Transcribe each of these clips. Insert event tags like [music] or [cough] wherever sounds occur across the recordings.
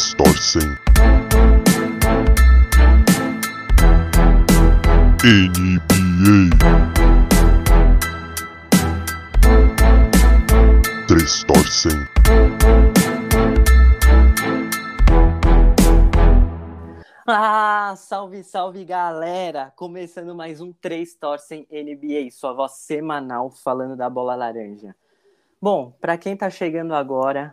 Três torcem. NBA. Três torcem. Ah, salve, salve galera! Começando mais um Três Torcem NBA, sua voz semanal falando da bola laranja. Bom, para quem tá chegando agora,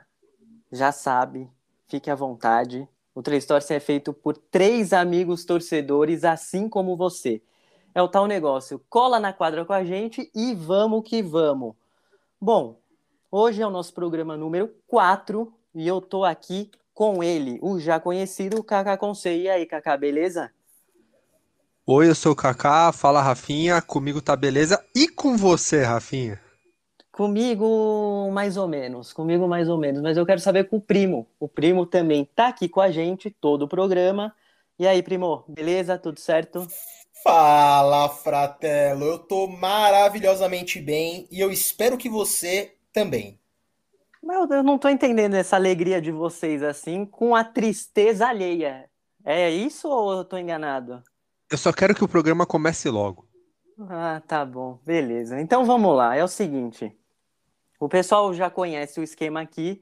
já sabe, fique à vontade. O Três é feito por três amigos torcedores, assim como você. É o tal negócio, cola na quadra com a gente e vamos que vamos. Bom, hoje é o nosso programa número 4 e eu tô aqui com ele, o já conhecido Kaká Conce. E aí, Kaká, beleza? Oi, eu sou o Kaká, fala Rafinha, comigo tá beleza? E com você, Rafinha? Comigo, mais ou menos, comigo mais ou menos, mas eu quero saber com o primo. O primo também tá aqui com a gente, todo o programa. E aí, primo, beleza? Tudo certo? Fala, fratelo. Eu tô maravilhosamente bem e eu espero que você também. Mas eu não tô entendendo essa alegria de vocês assim com a tristeza alheia. É isso ou eu tô enganado? Eu só quero que o programa comece logo. Ah, tá bom, beleza. Então vamos lá. É o seguinte: o pessoal já conhece o esquema aqui.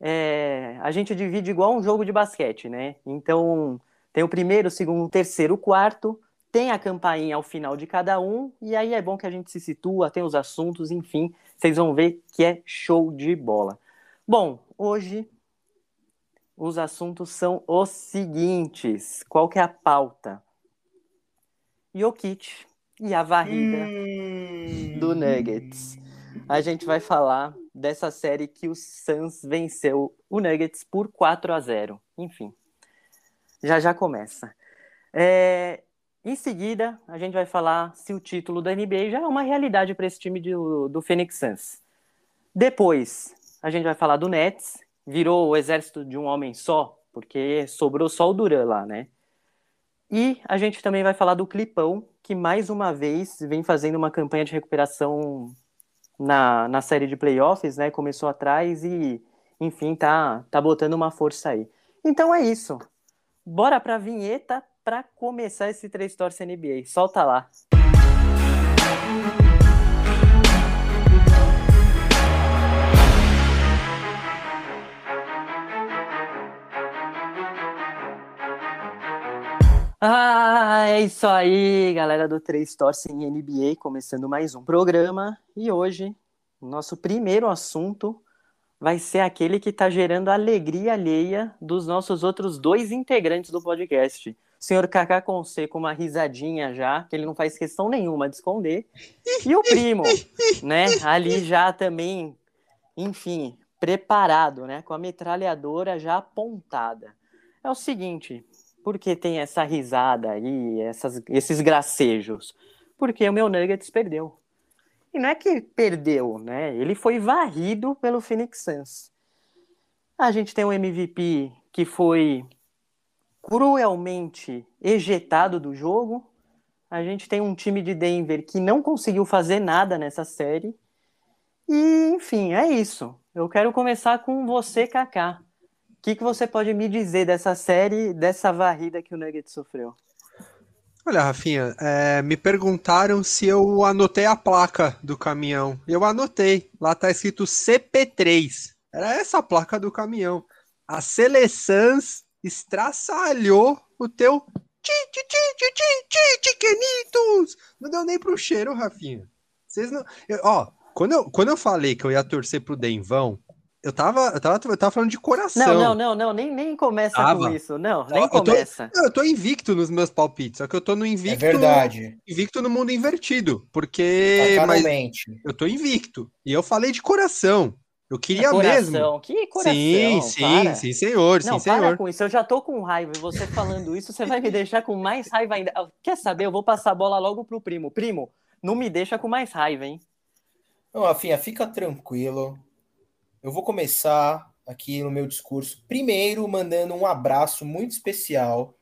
É, a gente divide igual um jogo de basquete, né? Então tem o primeiro, o segundo, o terceiro, o quarto. Tem a campainha ao final de cada um, e aí é bom que a gente se situa, tem os assuntos, enfim, vocês vão ver que é show de bola. Bom, hoje os assuntos são os seguintes. Qual que é a pauta? Jokic e a varrida hum... do Nuggets. A gente vai falar dessa série que o Suns venceu o Nuggets por 4 a 0. Enfim, já já começa. É, em seguida, a gente vai falar se o título da NBA já é uma realidade para esse time do, do Phoenix Suns. Depois, a gente vai falar do Nets, virou o exército de um homem só, porque sobrou só o Duran lá, né? E a gente também vai falar do Clipão, que mais uma vez vem fazendo uma campanha de recuperação na, na série de playoffs, né? Começou atrás e, enfim, tá, tá botando uma força aí. Então é isso. Bora pra vinheta para começar esse três torce NBA. Solta lá. Ah, é isso aí, galera do Três Torce em NBA, começando mais um programa. E hoje, o nosso primeiro assunto vai ser aquele que está gerando alegria alheia dos nossos outros dois integrantes do podcast senhor Kaká Conce com uma risadinha já, que ele não faz questão nenhuma de esconder. E o primo, [laughs] né, ali já também, enfim, preparado, né, com a metralhadora já apontada. É o seguinte, por que tem essa risada aí, essas, esses gracejos? Porque o meu Nuggets perdeu. E não é que perdeu, né? Ele foi varrido pelo Phoenix Suns. A gente tem um MVP que foi cruelmente ejetado do jogo. A gente tem um time de Denver que não conseguiu fazer nada nessa série. E, enfim, é isso. Eu quero começar com você, Kaká. Que, que você pode me dizer dessa série, dessa varrida que o Nuggets sofreu? Olha, Rafinha, é, me perguntaram se eu anotei a placa do caminhão. Eu anotei. Lá tá escrito CP3. Era essa a placa do caminhão. A Seleçãs estraçalhou o teu Chiquenitos! Não deu nem pro cheiro, Rafinha. Vocês não. Eu, ó, quando eu, quando eu falei que eu ia torcer pro Denvão, eu tava, eu tava, eu tava falando de coração. Não, não, não, não, nem, nem começa tava. com isso. Não, nem eu começa. Tô, eu tô invicto nos meus palpites, só que eu tô no invicto. É verdade. Invicto no mundo invertido. Porque. Mas eu tô invicto. E eu falei de coração. Eu queria é coração. mesmo. Que coração. Sim, sim, para. sim, senhor, Não, sim, para senhor. com isso. Eu já tô com raiva e você falando isso, você vai me deixar com mais raiva ainda. Quer saber? Eu vou passar a bola logo pro primo. Primo, não me deixa com mais raiva, hein? Não, Afinha, fica tranquilo. Eu vou começar aqui no meu discurso. Primeiro, mandando um abraço muito especial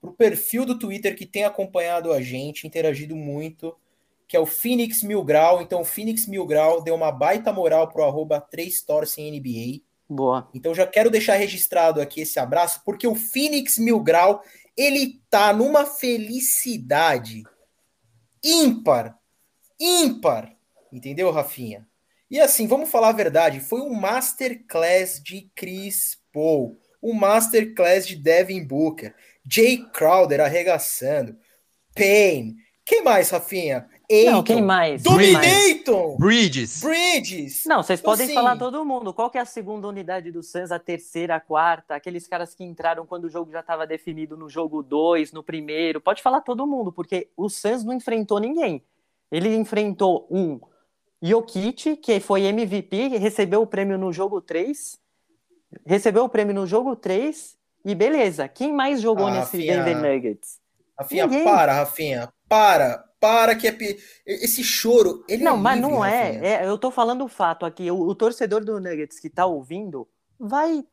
pro perfil do Twitter que tem acompanhado a gente, interagido muito que é o Phoenix Mil Grau. Então, o Phoenix Mil Grau deu uma baita moral pro arroba 3 NBA. Boa. Então já quero deixar registrado aqui esse abraço, porque o Phoenix Mil Grau, ele tá numa felicidade ímpar, ímpar, entendeu, Rafinha? E assim, vamos falar a verdade, foi um masterclass de Chris Paul, um masterclass de Devin Booker, Jay Crowder arregaçando, Payne, quem mais, Rafinha? Não, quem mais? Dominaton! Bridges. Bridges! Não, vocês podem Assim- falar todo mundo. Qual que é a segunda unidade do Suns, a terceira, a quarta? Aqueles caras que entraram quando o jogo já estava definido no jogo 2, no primeiro. Pode falar todo mundo, porque o Suns não enfrentou ninguém. Ele enfrentou um Jokic, que foi MVP, recebeu o prêmio no jogo 3. Recebeu o prêmio no jogo 3 e beleza. Quem mais jogou Ah, nesse Rafinha. Denver Nuggets? Rafinha, Ninguém. para, Rafinha, para, para que é pe- esse choro, ele Não, é mas livre, não é. É, Eu tô falando o fato aqui. O, o torcedor do Nuggets que tá ouvindo vai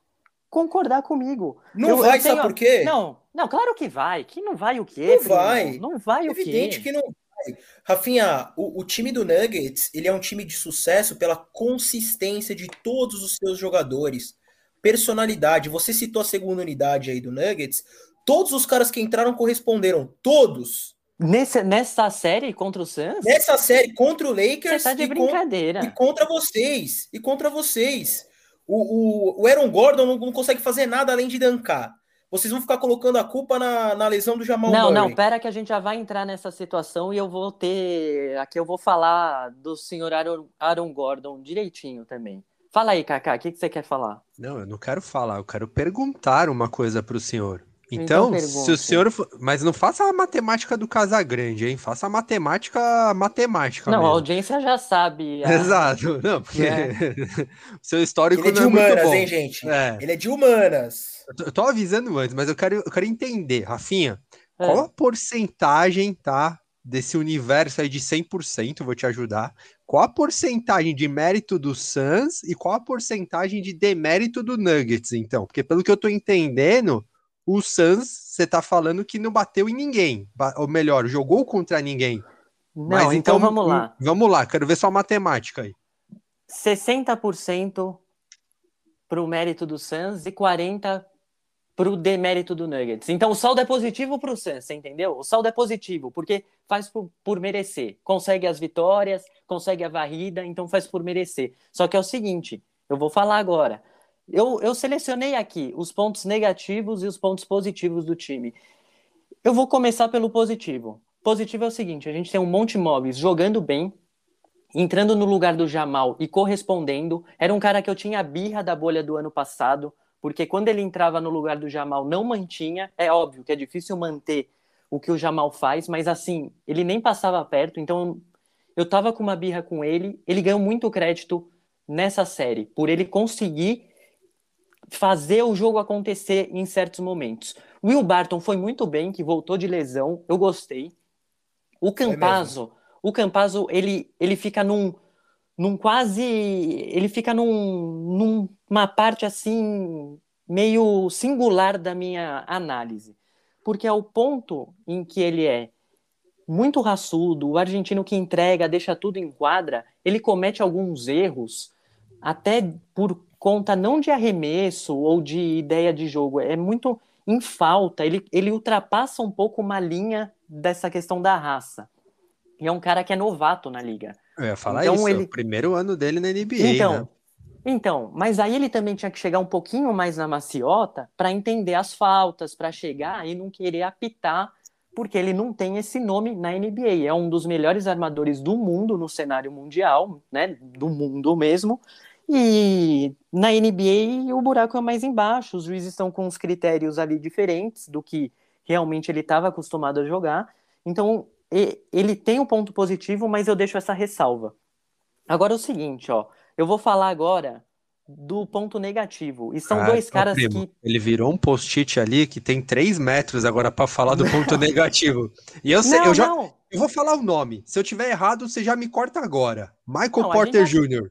concordar comigo. Não Eu- eu vai, sabe tenho- por quê? Não, não, claro que vai. Que não vai o quê? Não vai. Não vai o Evidente quê? que não. Rafinha, o, o time do Nuggets, ele é um time de sucesso pela consistência de todos os seus jogadores. Personalidade. Você citou a segunda unidade aí do Nuggets. Todos os caras que entraram corresponderam. Todos. Nesse, nessa série contra o Suns? Nessa série contra o Você Lakers tá de e, brincadeira. e contra vocês. E contra vocês. O, o, o Aaron Gordon não, não consegue fazer nada além de dancar. Vocês vão ficar colocando a culpa na, na lesão do Jamal Não, Murray. não, pera que a gente já vai entrar nessa situação e eu vou ter. Aqui eu vou falar do senhor Aaron, Aaron Gordon direitinho também. Fala aí, Kaká, o que, que você quer falar? Não, eu não quero falar, eu quero perguntar uma coisa pro senhor. Então Então, se o senhor. for- Mas não faça a matemática do Casagrande, hein? Faça a matemática matemática Não, a mesmo. audiência já sabe. [laughs] a- Exato. Não, porque É. [laughs] o seu histórico Ele é de não é muito humanas, bom. hein, gente? É. Ele é de humanas. Eu tô- Eu tô avisando antes, mas eu quero, eu quero entender, Rafinha, É. qual a porcentagem, tá, desse universo aí de 100%, vou te ajudar, qual a porcentagem de mérito do Suns e qual a porcentagem de demérito do Nuggets, então? Porque pelo que eu tô entendendo, o Suns, você tá falando que não bateu em ninguém, ou melhor, jogou contra ninguém. Não, Mas então, vamos lá. Vamos lá, quero ver sua matemática aí. 60% pro mérito do Suns e 40% pro demérito do Nuggets. Então o saldo é positivo pro Suns, você entendeu? O saldo é positivo, porque faz por, por merecer. Consegue as vitórias, consegue a varrida, então faz por merecer. Só que é o seguinte, eu vou falar agora. Eu, eu selecionei aqui os pontos negativos e os pontos positivos do time. Eu vou começar pelo positivo. Positivo é o seguinte, a gente tem um Monte Móveis jogando bem, entrando no lugar do Jamal e correspondendo. Era um cara que eu tinha birra da bolha do ano passado, porque quando ele entrava no lugar do Jamal não mantinha. É óbvio que é difícil manter o que o Jamal faz, mas assim, ele nem passava perto, então eu tava com uma birra com ele. Ele ganhou muito crédito nessa série, por ele conseguir fazer o jogo acontecer em certos momentos. Will Barton foi muito bem, que voltou de lesão, eu gostei. O Campazzo, o Campazzo, ele, ele fica num, num quase, ele fica num, numa parte assim meio singular da minha análise, porque é o ponto em que ele é muito raçudo, o argentino que entrega, deixa tudo em quadra, ele comete alguns erros, até por conta não de arremesso ou de ideia de jogo, é muito em falta, ele, ele ultrapassa um pouco uma linha dessa questão da raça. E é um cara que é novato na liga. Eu ia falar Então isso, é ele- o primeiro ano dele na NBA, Então, né? então, mas aí ele também tinha que chegar um pouquinho mais na maciota para entender as faltas, para chegar e não querer apitar, porque ele não tem esse nome na NBA. É um dos melhores armadores do mundo no cenário mundial, né? Do mundo mesmo. E na NBA o buraco é mais embaixo. Os juízes estão com os critérios ali diferentes do que realmente ele estava acostumado a jogar. Então ele tem um ponto positivo, mas eu deixo essa ressalva. Agora é o seguinte, ó. Eu vou falar agora do ponto negativo. E são Ah, dois caras primo, que. Ele virou um post-it ali que tem 3 metros agora pra falar do ponto [laughs] negativo. E eu sei, não, eu já não. eu vou falar o nome. Se eu tiver errado, você já me corta agora. Michael Não, Porter gente Jr.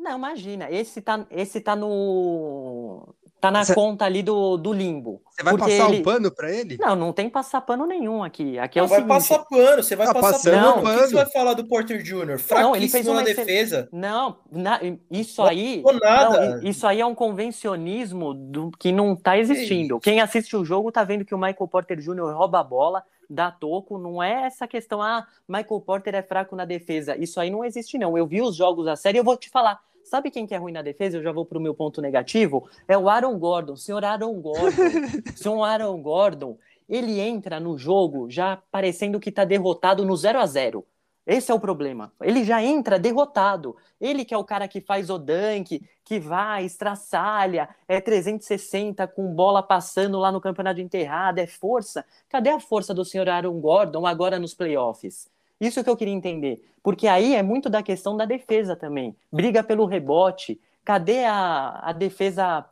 Não, imagina. Esse tá, esse tá no. Tá na Cê- conta ali do, do limbo. Você vai passar ele- o pano pra ele? Não, não tem passar pano nenhum aqui. Aqui é Não o vai seguinte. passar pano, você vai Tá passar pano. O que você vai falar do Porter Jr.? Não, ele Fraquíssimo fez uma na excel- defesa. Não, na- isso Não aí. falou nada. não, isso aí é um convencionismo do, que não tá existindo. Quem assiste o jogo tá vendo que o Michael Porter Jr. rouba a bola, dá toco. Não é essa questão, ah, Michael Porter é fraco na defesa. Isso aí não existe, não. Eu vi os jogos a série, eu vou te falar. Sabe quem que é ruim na defesa? Eu já vou pro meu ponto negativo. É o Aaron Gordon, senhor Aaron Gordon. [laughs] senhor Aaron Gordon, ele entra no jogo já parecendo que tá derrotado no 0 a 0 Esse é o problema. Ele já entra derrotado. Ele que é o cara que faz o dunk, que vai, estraçalha, é 360 com bola passando lá no campeonato de enterrada, é força. Cadê a força do senhor Aaron Gordon agora nos playoffs? Isso que eu queria entender. Porque aí é muito da questão da defesa também. Briga pelo rebote. Cadê a, a defesa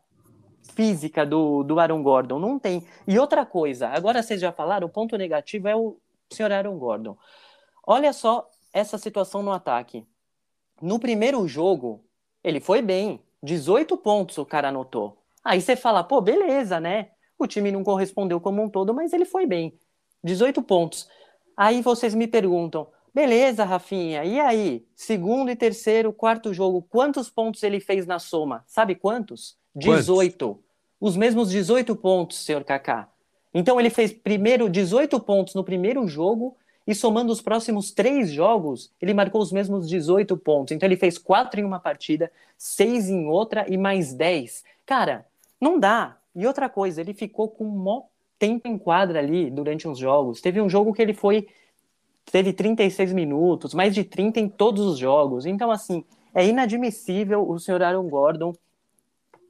física do, do Aaron Gordon? Não tem. E outra coisa, agora vocês já falaram, o ponto negativo é o senhor Aaron Gordon. Olha só essa situação no ataque. No primeiro jogo, ele foi bem. 18 pontos o cara anotou. Aí você fala, pô, beleza, né? O time não correspondeu como um todo, mas ele foi bem. 18 pontos. Aí vocês me perguntam, beleza, Rafinha, e aí? Segundo e terceiro, quarto jogo, quantos pontos ele fez na soma? Sabe quantos? Quantos? 18. Os mesmos 18 pontos, senhor Kaká. Então ele fez primeiro 18 pontos no primeiro jogo e somando os próximos três jogos, ele marcou os mesmos 18 pontos. Então ele fez quatro em uma partida, seis em outra e mais 10. Cara, não dá. E outra coisa, ele ficou com mó tempo em quadra ali durante uns jogos. Teve um jogo que ele foi. Teve 36 minutos, mais de 30 em todos os jogos. Então, assim, é inadmissível o senhor Aaron Gordon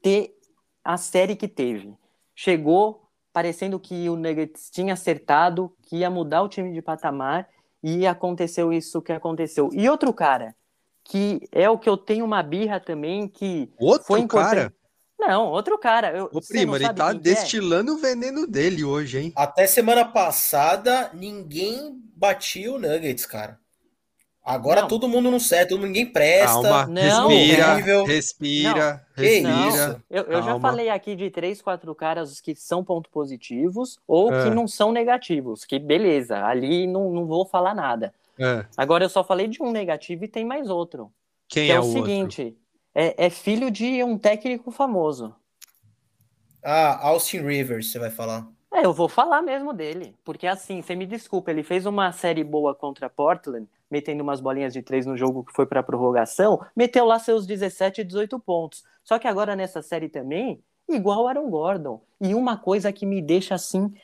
ter a série que teve. Chegou parecendo que o Nuggets tinha acertado, que ia mudar o time de patamar, e aconteceu isso que aconteceu. E outro cara, que é o que eu tenho uma birra também, que Outro foi importante. cara? Não, outro cara. Eu, Ô, primo, não ele tá é? destilando o veneno dele hoje, hein? Até semana passada, ninguém batia o Nuggets, cara. Agora Não. todo mundo não serve, todo mundo- ninguém presta. Calma, Não. respira, Horrível. respira, Que respira. isso? Eu, eu já falei aqui de três, quatro caras que são pontos positivos ou É. que não são negativos. Que beleza, ali não, não vou falar nada. É. Agora eu só falei de um negativo e tem mais outro. Quem que é, é, o o outro? É, é filho de um técnico famoso. Ah, Austin Rivers, você vai falar. É, eu vou falar mesmo dele. Porque assim, você me desculpa, ele fez uma série boa contra Portland, metendo umas bolinhas de três no jogo que foi pra prorrogação, meteu lá seus 17 e 18 pontos. Só que agora nessa série também, igual Aaron Gordon. E uma coisa que me deixa assim,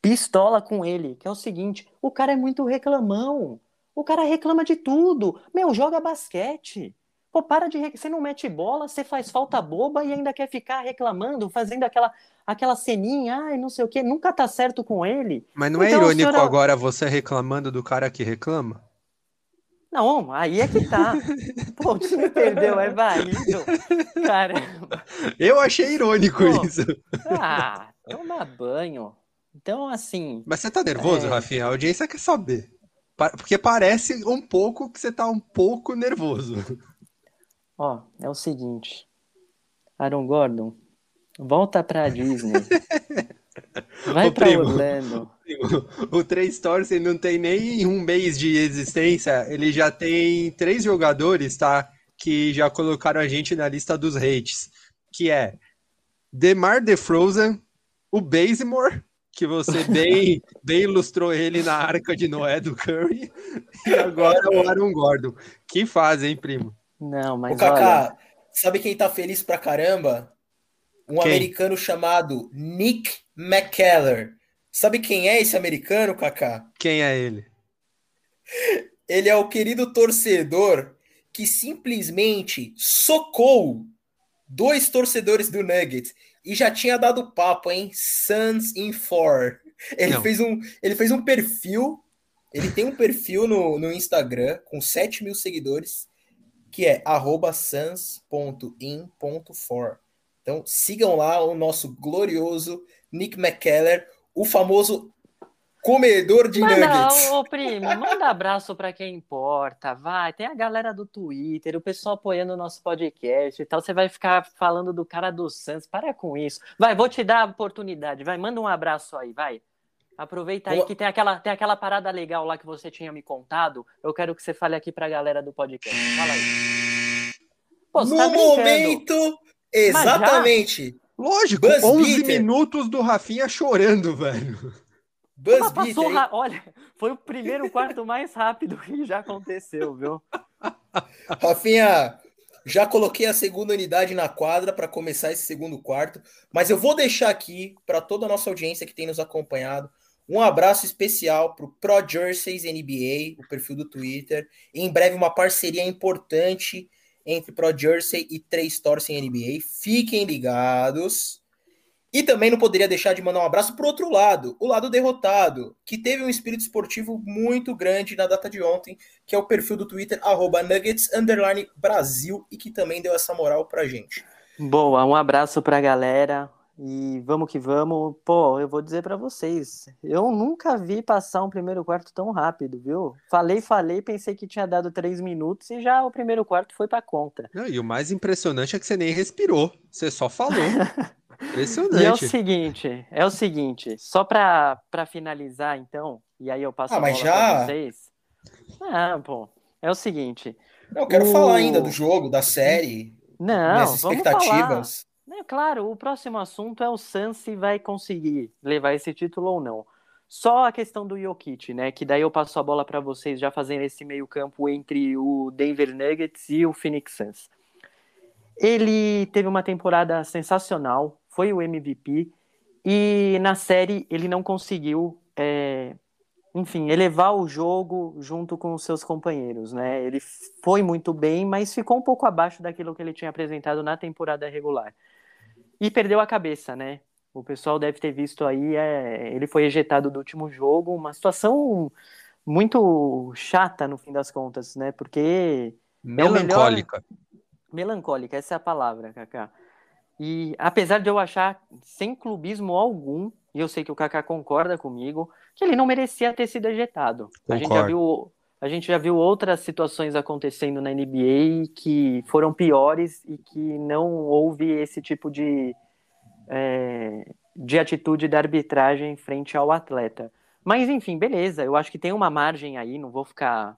pistola com ele, que é o seguinte: o cara é muito reclamão. O cara reclama de tudo. Meu, joga basquete. Pô, para de. Você não mete bola, você faz falta boba e ainda quer ficar reclamando, fazendo aquela, aquela ceninha, ai, não sei o quê. Nunca tá certo com ele. Mas não é Então, irônico senhora- agora você reclamando do cara que reclama? Não, aí é que tá. [laughs] Pô, o time perdeu, é válido. Caramba. Eu achei irônico Pô. isso. Ah, toma banho. Então, assim, Mas você tá nervoso, É. Rafinha? A audiência quer saber. Porque parece um pouco que você tá um pouco nervoso. Ó, é o seguinte. Aaron Gordon, volta pra Disney. [laughs] Vai Ô, pra primo. Orlando. [laughs] O Três Torcem não tem nem um mês de existência, ele já tem três jogadores, tá? Que já colocaram a gente na lista dos hates, que é Demar DeFrozen, o Bazemore, que você [laughs] bem, bem ilustrou ele na Arca de Noé do Curry, e agora o Aaron Gordon. Que hein, primo? Não, mas olha, Kaká, sabe quem tá feliz pra caramba? Um Quem? americano chamado Nick McKellar. Sabe quem é esse americano, Kaká? Quem é ele? Ele é o querido torcedor que simplesmente socou dois torcedores do Nuggets e já tinha dado papo, hein? Suns in four. Ele Não. fez um, ele fez um perfil. Ele tem um perfil no, no Instagram com 7 mil seguidores que é sans.in.for. Então sigam lá o nosso glorioso Nick McKellar, o famoso comedor de Manda, nuggets. ô, primo, manda abraço pra quem importa, vai. Tem a galera do Twitter, o pessoal apoiando o nosso podcast e tal. Você vai ficar falando do cara do Santos. Para com isso. Vai, vou te dar a oportunidade. Vai, manda um abraço aí, vai. Aproveita aí Boa. que tem aquela, tem aquela parada legal lá que você tinha me contado. Eu quero que você fale aqui pra galera do podcast. Fala aí. Pô, no tá momento, exatamente. Lógico, Buzz 11 Beater. minutos do Rafinha chorando, velho. Buzz Mas passou Beater, Olha, foi o primeiro quarto mais rápido que já aconteceu, viu? Rafinha, já coloquei a segunda unidade na quadra para começar esse segundo quarto, mas eu vou deixar aqui para toda a nossa audiência que tem nos acompanhado um abraço especial para o Pro Jerseys NBA, o perfil do Twitter. Em breve, uma parceria importante entre Pro Jersey e Três Torcem NBA. Fiquem ligados. E também não poderia deixar de mandar um abraço para o outro lado, o lado derrotado, que teve um espírito esportivo muito grande na data de ontem, que é o perfil do Twitter, arroba Nuggets underline Brasil, e que também deu essa moral pra gente. Boa, um abraço pra galera e vamos que vamos. Pô, eu vou dizer pra vocês, eu nunca vi passar um primeiro quarto tão rápido, viu? Falei, falei, pensei que tinha dado três minutos e já o primeiro quarto foi pra conta. Não, e o mais impressionante é que você nem respirou. Você só falou. [laughs] E é o Impressionante. seguinte, é o seguinte, só pra, pra finalizar então, e aí eu passo Ah, a bola mas pra já? vocês. Ah, pô, é o seguinte, Não, eu quero O- falar ainda do jogo, da série, não, minhas vamos falar. expectativas. É claro, o próximo assunto é o Suns se vai conseguir levar esse título ou não. Só a questão do Jokic, né? Que daí eu passo a bola para vocês já fazendo esse meio-campo entre o Denver Nuggets e o Phoenix Suns. Ele teve uma temporada sensacional, foi o MVP, e na série ele não conseguiu, é, enfim, elevar o jogo junto com os seus companheiros, né? Ele foi muito bem, mas ficou um pouco abaixo daquilo que ele tinha apresentado na temporada regular. E perdeu a cabeça, né? O pessoal deve ter visto aí, é, ele foi ejetado do último jogo, uma situação muito chata no fim das contas, né? Porque Melancólica. melancólica, essa é a palavra, Kaká. E apesar de eu achar, sem clubismo algum, e eu sei que o Kaká concorda comigo, que ele não merecia ter sido ejetado. A gente já Concordo. viu, a gente já viu outras situações acontecendo na NBA que foram piores e que não houve esse tipo de, é, de atitude da arbitragem frente ao atleta. Mas enfim, beleza, eu acho que tem uma margem aí, não vou ficar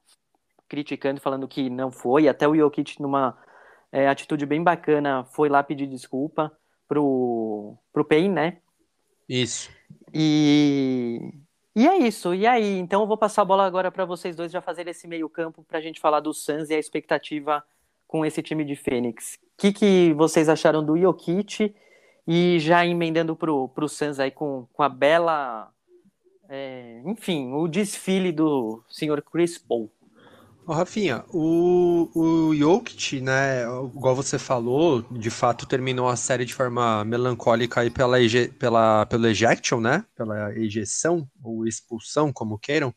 criticando, falando que não foi, até o Jokic numa é, atitude bem bacana, foi lá pedir desculpa pro, pro Payne, né? Isso. E, e é isso. E aí, então eu vou passar a bola agora para vocês dois já fazerem esse meio campo para a gente falar do Suns e a expectativa com esse time de Fênix. O que, que vocês acharam do Jokic? E já emendando pro, pro Suns aí com, com a bela... é, enfim, o desfile do senhor Chris Paul. Ô, Rafinha, o, o Jokic, né, igual você falou, de fato terminou a série de forma melancólica aí pela, pela, pelo ejection, né, pela ejeção, ou expulsão, como queiram.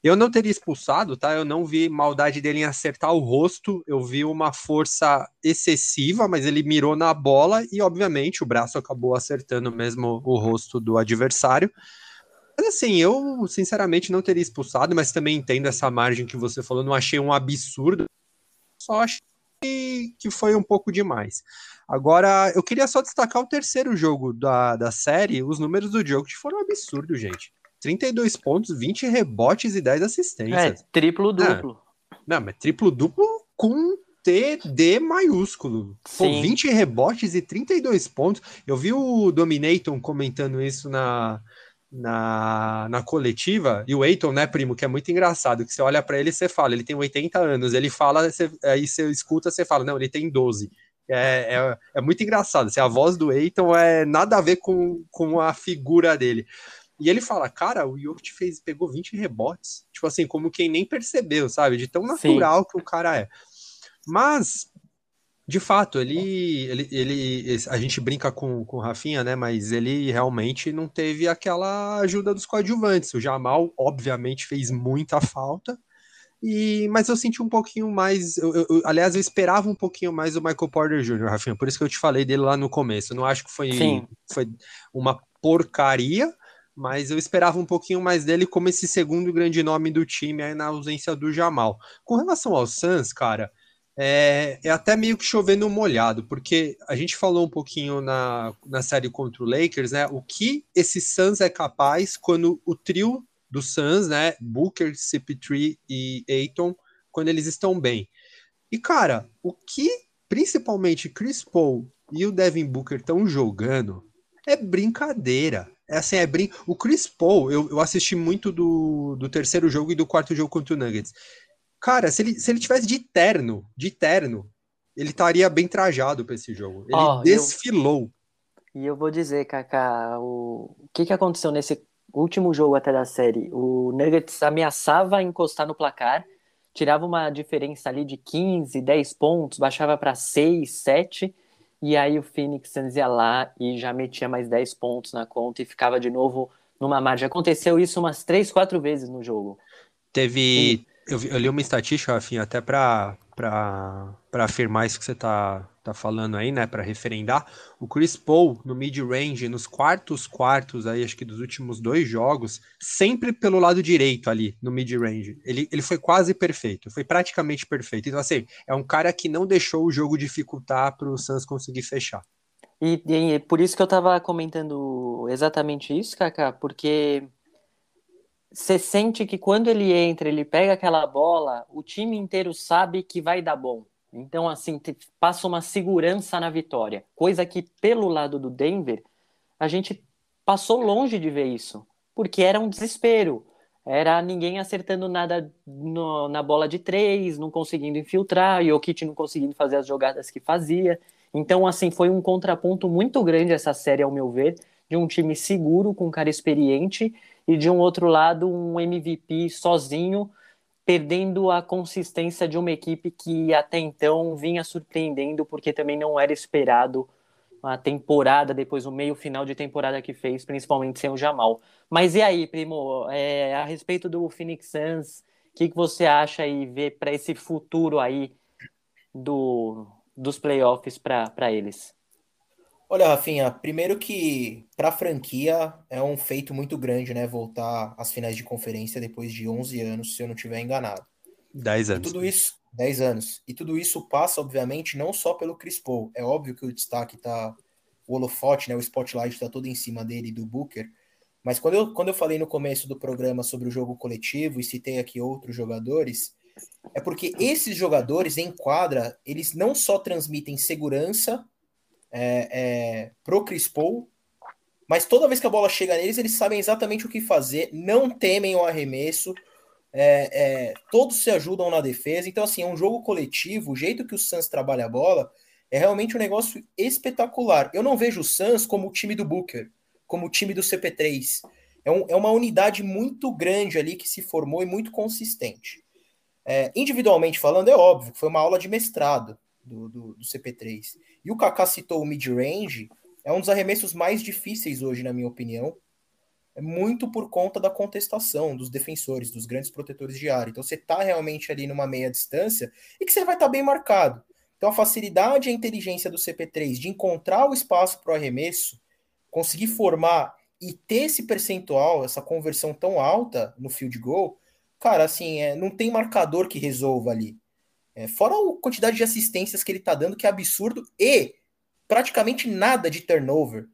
Eu não teria expulsado, tá? Eu não vi maldade dele em acertar o rosto, eu vi uma força excessiva, mas ele mirou na bola e, obviamente, o braço acabou acertando mesmo o rosto do adversário. Mas assim, eu sinceramente não teria expulsado, mas também entendo essa margem que você falou, não achei um absurdo, só achei que foi um pouco demais. Agora, eu queria só destacar o terceiro jogo da, da série, os números do Jokic foram absurdos, gente. 32 pontos, 20 rebotes e 10 É, assistências. triplo-duplo. Não, mas triplo-duplo com TD maiúsculo. Pô, Sim. 20 rebotes e 32 pontos. Eu vi o Dominaton comentando isso na, na, na coletiva, e o Eiton, né, primo, que é muito engraçado, que você olha pra ele e você fala, ele tem 80 anos, ele fala, você- aí você escuta, você fala, não, ele tem 12. É, é, é muito engraçado, assim, a voz do Eiton é nada a ver com, com a figura dele. E ele fala, cara, o Jokic fez, pegou 20 rebotes, tipo assim, como quem nem percebeu, sabe? De tão natural que o cara é. Mas, de fato, ele, ele, ele a gente brinca com, com o Rafinha, né? Mas ele realmente não teve aquela ajuda dos coadjuvantes. O Jamal, obviamente, fez muita falta. E, mas eu senti um pouquinho mais. eu- eu- aliás, eu esperava um pouquinho mais do Michael Porter Jr., Rafinha. Por isso que eu te falei dele lá no começo. Eu não acho que foi, Sim. foi uma porcaria, mas eu esperava um pouquinho mais dele como esse segundo grande nome do time aí na ausência do Jamal. Com relação ao Suns, cara, é, é até meio que chovendo molhado, porque a gente falou um pouquinho na, na série contra o Lakers, né? O que esse Suns é capaz quando o trio do Suns, né? Booker, CP3 e Aiton, quando eles estão bem. E, cara, o que principalmente Chris Paul e o Devin Booker estão jogando é brincadeira. É assim, é brin... O Chris Paul, eu, eu assisti muito do, do terceiro jogo e do quarto jogo contra o Nuggets. Cara, se ele, se ele tivesse de terno, de terno, ele estaria bem trajado para esse jogo. Ele Ó, desfilou. E eu vou dizer, Kaká, o... o que, que aconteceu nesse último jogo até da série? O Nuggets ameaçava encostar no placar, tirava uma diferença ali de 15, 10 pontos, baixava para 6, 7, e aí o Phoenix Suns ia lá e já metia mais 10 pontos na conta e ficava de novo numa margem. Aconteceu isso umas 3, 4 vezes no jogo. Teve, eu, eu li uma estatística, Rafinha, até para afirmar isso que você tá, tá falando aí, né? Para referendar. O Chris Paul no mid-range, nos quartos quartos aí, acho que dos últimos dois jogos, sempre pelo lado direito ali, no mid-range. Ele, ele foi quase perfeito, foi praticamente perfeito. Então, assim, é um cara que não deixou o jogo dificultar para o Suns conseguir fechar. E, e por isso que eu tava comentando exatamente isso, Kaká, porque você sente que quando ele entra, ele pega aquela bola, o time inteiro sabe que vai dar bom. Então, assim, passa uma segurança na vitória. Coisa que, pelo lado do Denver, a gente passou longe de ver isso. Porque era um desespero. Era ninguém acertando nada no- na bola de três, não conseguindo infiltrar, e o Jokic não conseguindo fazer as jogadas que fazia. Então, assim, foi um contraponto muito grande essa série, ao meu ver, de um time seguro, com um cara experiente, e de um outro lado, um MVP sozinho, perdendo a consistência de uma equipe que até então vinha surpreendendo, porque também não era esperado a temporada, depois o meio final de temporada que fez, principalmente sem o Jamal. Mas e aí, primo, é, a respeito do Phoenix Suns, o que, que você acha e vê para esse futuro aí do, dos playoffs para eles? Olha, Rafinha, primeiro que para a franquia é um feito muito grande, né? Voltar às finais de conferência depois de 11 anos, se eu não estiver enganado. 10 E anos. tudo isso, 10 anos. E tudo isso passa, obviamente, não só pelo Chris Paul. É óbvio que o destaque tá. O holofote, né? O spotlight tá todo em cima dele e do Booker. Mas quando eu, quando eu falei no começo do programa sobre o jogo coletivo e citei aqui outros jogadores, é porque esses jogadores em quadra, eles não só transmitem segurança é, é, pro Chris Paul, mas toda vez que a bola chega neles, eles sabem exatamente o que fazer, não temem o arremesso, é, é, todos se ajudam na defesa. Então, assim, é um jogo coletivo. O jeito que o Suns trabalha a bola é realmente um negócio espetacular. Eu não vejo o Suns como o time do Booker, como o time do CP3. É, um, é uma unidade muito grande ali que se formou e muito consistente. É, individualmente falando, é óbvio foi uma aula de mestrado do, do, do CP3. E o Kaká citou o mid-range, é um dos arremessos mais difíceis hoje, na minha opinião. É muito por conta da contestação dos defensores, dos grandes protetores de área. Então você está realmente ali numa meia distância e que você vai estar tá bem marcado. Então a facilidade e a inteligência do CP3 de encontrar o espaço para o arremesso, conseguir formar e ter esse percentual, essa conversão tão alta no field goal, cara, assim, é, não tem marcador que resolva ali. É, fora a quantidade de assistências que ele tá dando, que é absurdo, e praticamente nada de turnover.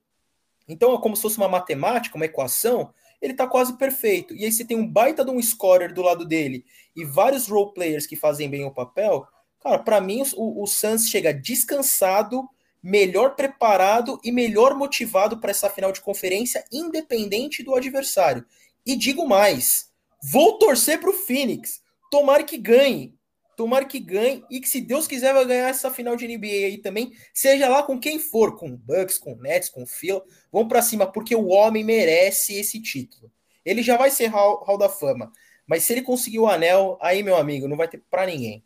Então é como se fosse uma matemática, uma equação, ele tá quase perfeito. E aí você tem um baita de um scorer do lado dele e vários role players que fazem bem o papel. Cara, para mim o, o Suns chega descansado, melhor preparado e melhor motivado para essa final de conferência, independente do adversário. E digo mais, vou torcer pro Phoenix. Tomara que ganhe. Tomara que ganhe e que, se Deus quiser, vai ganhar essa final de NBA aí também. Seja lá com quem for, com Bucks, com Nets, com Phil. Vamos para cima, porque o homem merece esse título. Ele já vai ser Hall, Hall da Fama. Mas se ele conseguir o anel, aí, meu amigo, não vai ter para ninguém.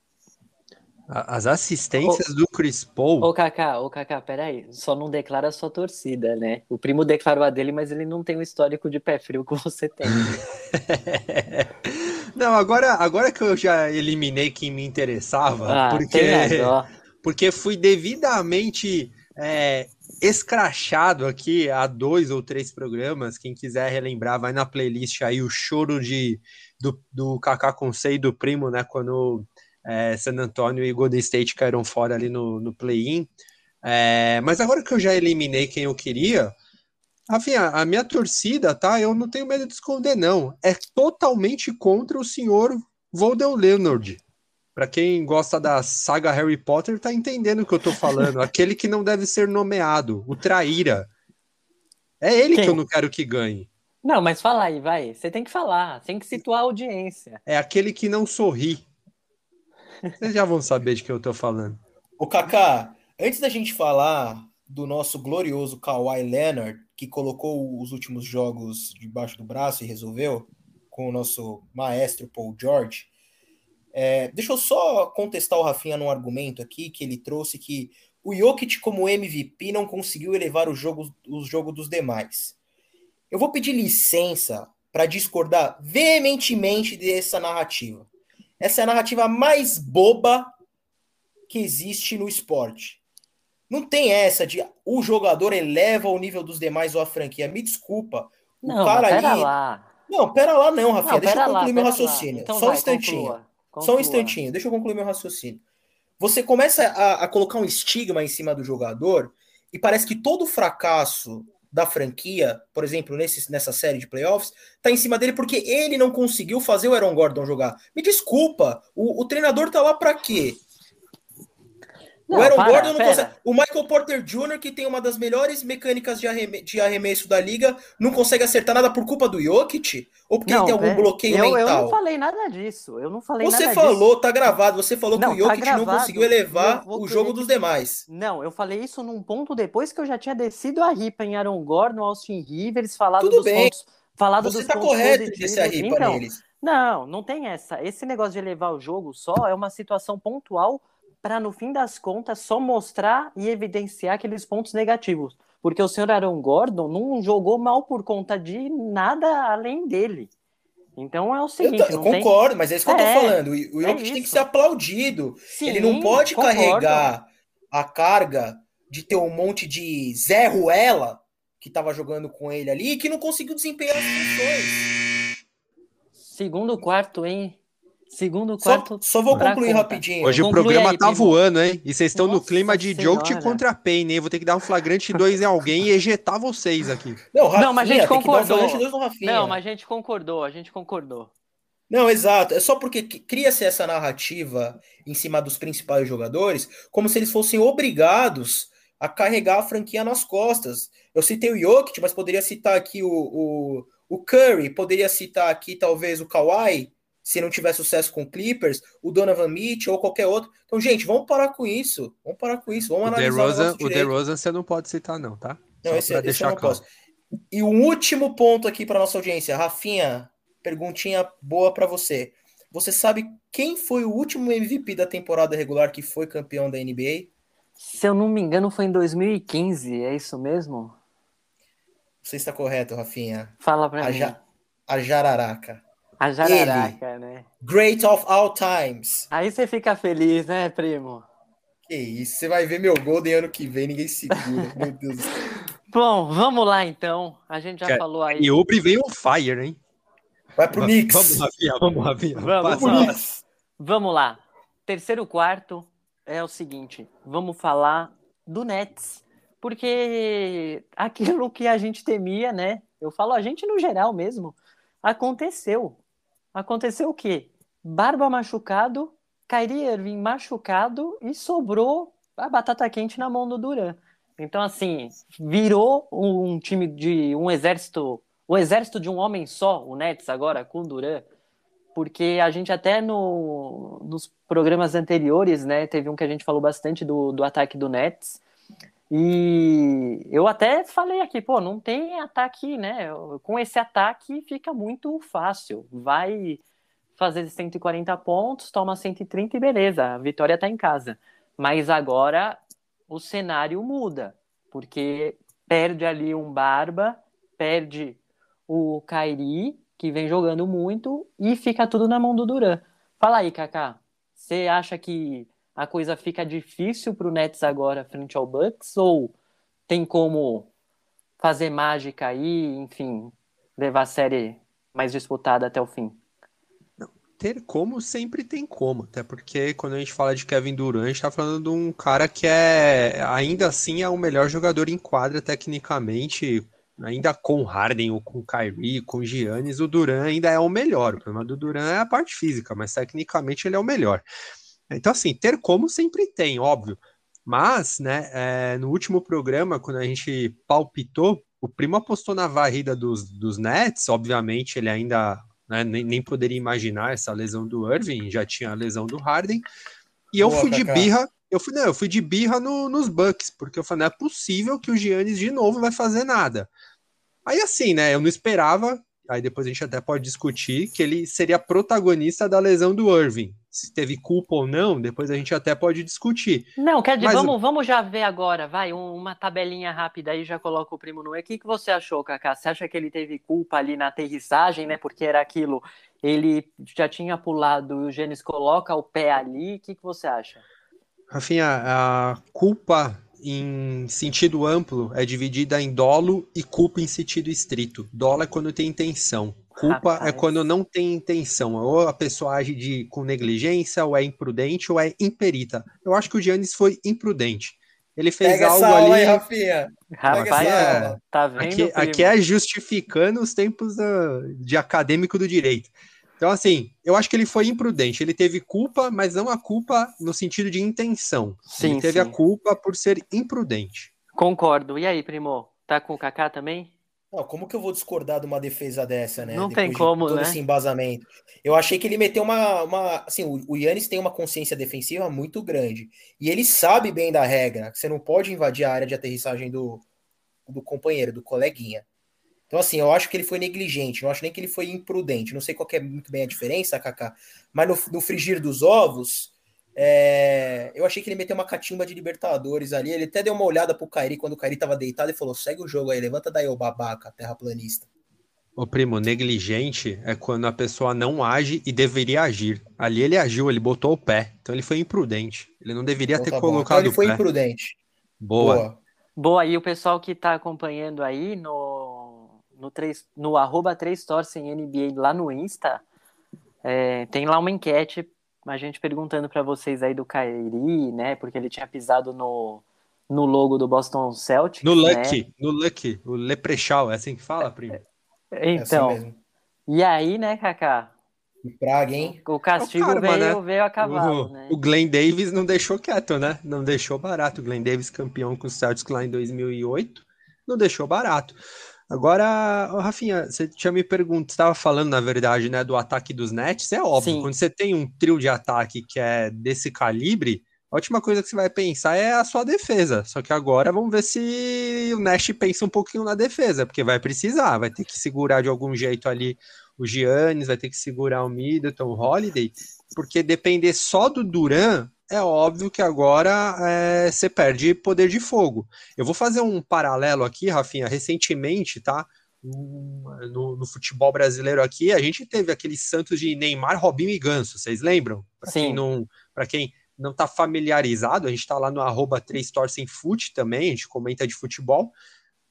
As assistências ô, do Chris Paul. Ô, Kaká, ô, Kaká, peraí. Só não declara a sua torcida, né? O primo declarou a dele, mas ele não tem o histórico de pé frio que você tem. [laughs] não, agora, agora que eu já eliminei quem me interessava, ah, porque, [laughs] porque fui devidamente é, escrachado aqui há dois ou três programas. Quem quiser relembrar, vai na playlist aí o choro de, do, do Kaká Consei e do Primo, né? Quando é, San Antonio e Golden State caíram fora ali no, no play-in. É, mas agora que eu já eliminei quem eu queria, Afim, a minha torcida, tá? Eu não tenho medo de esconder, não. É totalmente contra o senhor Voldemort Leonard. Para quem gosta da saga Harry Potter, tá entendendo o que eu tô falando. [laughs] Aquele que não deve ser nomeado, o traíra. É ele Quem? que eu não quero que ganhe. Não, mas fala aí, vai. Você tem que falar, tem que situar a audiência. É aquele que não sorri. Vocês já vão saber de que eu tô falando. Ô, Kaká, antes da gente falar do nosso glorioso Kawhi Leonard, que colocou os últimos jogos debaixo do braço e resolveu, com o nosso maestro Paul George, é, deixa eu só contestar o Rafinha num argumento aqui que ele trouxe que o Jokic como MVP não conseguiu elevar o jogo, o jogo dos demais. Eu vou pedir licença para discordar veementemente dessa narrativa. Essa é a narrativa mais boba que existe no esporte. Não tem essa de o jogador eleva o nível dos demais ou a franquia. Me desculpa. Não, o cara pera ali... lá. Não, pera lá não, Rafinha. Não, Deixa eu concluir lá, meu raciocínio. Então Só vai, um instantinho. Conclua. Só um instantinho, deixa eu concluir meu raciocínio. Você começa a, a, colocar um estigma em cima do jogador e parece que todo fracasso da franquia, por exemplo, nesse, nessa série de playoffs, tá em cima dele porque ele não conseguiu fazer o Aaron Gordon jogar. Me desculpa, o, o treinador tá lá para quê? Não, o Aaron para, Gordon não consegue. O Michael Porter Jr., que tem uma das melhores mecânicas de, arreme... de arremesso da liga, não consegue acertar nada por culpa do Jokic? Ou porque não, ele tem algum bloqueio eu, mental? Eu não falei nada disso. Eu não falei você nada falou, disso. tá gravado, você falou não, que o Jokic tá não conseguiu elevar o jogo dos demais. Não, eu falei isso num ponto depois que eu já tinha descido a ripa em Aaron Gordon, Austin Rivers, falado Tudo dos bem. pontos. Falado você dos tá pontos correto positivos. desse a ripa então, neles. Não, não tem essa. Esse negócio de elevar o jogo só é uma situação pontual para no fim das contas só mostrar e evidenciar aqueles pontos negativos. Porque o senhor Aaron Gordon não jogou mal por conta de nada além dele. Então é o seguinte. Eu, eu concordo, tem... mas é isso que é, eu tô é, falando. O Jokic é tem que ser aplaudido. Sim, Ele não pode concordo. carregar a carga de ter um monte de Zé Ruela que tava jogando com ele ali e que não conseguiu desempenhar as funções. Segundo quarto, hein? Segundo, quarto. Só, só vou concluir conta. rapidinho. Hoje Conclui o programa aí, tá primo. voando, hein? E vocês estão no clima de Jokic contra Payne, hein? Vou ter que dar um flagrante 2 em alguém e ejetar vocês aqui. Não, Rafinha, não mas a gente concordou. Um não, mas a gente concordou, a gente concordou. Não, exato. É só porque cria-se essa narrativa em cima dos principais jogadores, como se eles fossem obrigados a carregar a franquia nas costas. Eu citei o Jokic, mas poderia citar aqui o, o, o Curry, poderia citar aqui talvez o Kawhi, se não tiver sucesso com Clippers, o Donovan Mitchell ou qualquer outro. Então, gente, vamos parar com isso. Vamos parar com isso. Vamos o analisar DeRozan, o, o DeRozan você não pode citar não, tá? Não, Só esse, esse deixar eu não claro. posso. E o último ponto aqui para nossa audiência, Rafinha, perguntinha boa para você. Você sabe quem foi o último MVP da temporada regular que foi campeão da NBA? Se eu não me engano, foi em 2015, é isso mesmo? Você está correto, Rafinha. Fala para mim. Ja a Jararaca. A jararaca, Ele, né? Great of all times. Aí você fica feliz, né, primo? Que isso, você vai ver meu Golden ano que vem, ninguém segura. [laughs] meu Deus do céu. Bom, vamos lá então. A gente já falou aí. E Ubre veio on fire, hein? Vai pro Knicks. Vamos, Rafinha, vamos, Rafinha. Vamos, vamos, vamos lá. Terceiro quarto é o seguinte: vamos falar do Nets. Porque aquilo que a gente temia, né? Eu falo a gente no geral mesmo, aconteceu aconteceu o quê? Barba machucado, Kyrie Irving machucado e sobrou a batata quente na mão do Duran. Então, assim, virou um time de um exército, o exército de um homem só, o Nets agora, com o Duran, porque a gente até no, nos programas anteriores, né, teve um que a gente falou bastante do, do ataque do Nets, e eu até falei aqui, pô, não tem ataque, né? Com esse ataque fica muito fácil. Vai fazer 140 pontos, toma 130 e beleza, a vitória tá em casa. Mas agora o cenário muda, porque perde ali um Barba, perde o Kairi, que vem jogando muito, e fica tudo na mão do Duran. Fala aí, Kaká. Você acha que a coisa fica difícil para o Nets agora frente ao Bucks? Ou tem como fazer mágica aí, enfim, levar a série mais disputada até o fim? ter como sempre tem como, até porque quando a gente fala de Kevin Durant, a gente tá falando de um cara que é ainda assim é o melhor jogador em quadra tecnicamente, ainda com Harden ou com Kyrie, com Giannis, o Durant ainda é o melhor. O problema do Durant é a parte física, mas tecnicamente ele é o melhor. Então assim, ter como sempre tem, óbvio. Mas, né, é, no último programa, quando a gente palpitou, o Primo apostou na varrida dos, dos Nets, obviamente ele ainda né? Nem, nem, poderia imaginar essa lesão do Irving, já tinha a lesão do Harden. E eu Boa, fui de birra, eu fui, não, eu fui de birra no, nos Bucks, porque eu falei, não é possível que o Giannis de novo vai fazer nada. Aí assim, né, eu não esperava, aí depois a gente até pode discutir, que ele seria protagonista da lesão do Irving se teve culpa ou não, depois a gente até pode discutir. Não, quer dizer, Mas... vamos, vamos já ver agora, vai, uma tabelinha rápida aí, já coloca o primo no E. O que, que você achou, Kaká? Você acha que ele teve culpa ali na aterrissagem, né? Porque era aquilo, ele já tinha pulado e o Gênesis coloca o pé ali. O que, que você acha? Rafinha, a culpa em sentido amplo é dividida em dolo e culpa em sentido estrito. Dolo é quando tem intenção. Culpa é Rapaz. é quando não tem intenção. Ou a pessoa age de, com negligência, ou é imprudente, ou é imperita. Eu acho que o Giannis foi imprudente. Ele fez Pega algo ali. Aí, Rafinha. Rapaz, é, tá vendo? Aqui, aqui, é justificando os tempos uh, de acadêmico do direito. Então, assim, eu acho que ele foi imprudente. Ele teve culpa, mas não a culpa no sentido de intenção. Sim, ele teve sim. a culpa por ser imprudente. Concordo. E aí, primo? Tá com o Kaká também? Não, como que eu vou discordar de uma defesa dessa, né? Não Depois tem como, de todo né? esse embasamento. Eu achei que ele meteu uma, uma assim, o, Yannis tem uma consciência defensiva muito grande e ele sabe bem da regra. Que você não pode invadir a área de aterrissagem do, do companheiro, do coleguinha. Então, assim, eu acho que ele foi negligente, não acho nem que ele foi imprudente. Não sei qual é muito bem a diferença, Kaká, mas no, no frigir dos ovos, é, eu achei que ele meteu uma catimba de Libertadores ali. Ele até deu uma olhada pro Kairi quando o Kairi tava deitado e falou: segue o jogo aí, levanta daí, ô babaca, terraplanista. Ô primo, negligente é quando a pessoa não age e deveria agir. Ali ele agiu, ele botou o pé. Então ele foi imprudente. Ele não deveria então, ter tá colocado então ele foi pé. imprudente. Boa. Boa. Boa, e o pessoal que tá acompanhando aí no, no, 3, no arroba 3 Torcem NBA lá no Insta, é, tem lá uma enquete a gente perguntando para vocês aí do Kairi, né? Porque ele tinha pisado no, no logo do Boston Celtics. No Lucky, né? no Lucky, o Leprechal, é assim que fala, primo? Então. É assim e aí, né, Kaká? Praga, hein? O castigo o karma, veio, né? veio a cavalo, o, né? O Glenn Davis não deixou quieto, né? Não deixou barato. O Glenn Davis, campeão com o Celtics lá em 2008, não deixou barato. Agora, Rafinha, você tinha me perguntado, estava falando, na verdade, né, do ataque dos Nets. É óbvio, Sim. quando você tem um trio de ataque que é desse calibre, a última coisa que você vai pensar é a sua defesa. Só que agora vamos ver se o Nash pensa um pouquinho na defesa, porque vai precisar, vai ter que segurar de algum jeito ali o Giannis, vai ter que segurar o Middleton, o Holiday, porque depender só do Duran é óbvio que agora é, você perde poder de fogo. Eu vou fazer um paralelo aqui, Rafinha. Recentemente, tá? No, no, futebol brasileiro aqui, a gente teve aqueles Santos de Neymar, Robinho e Ganso, vocês lembram? Para quem não, para quem não está familiarizado, a gente está lá no arroba 3 Torcem Fute também, a gente comenta de futebol.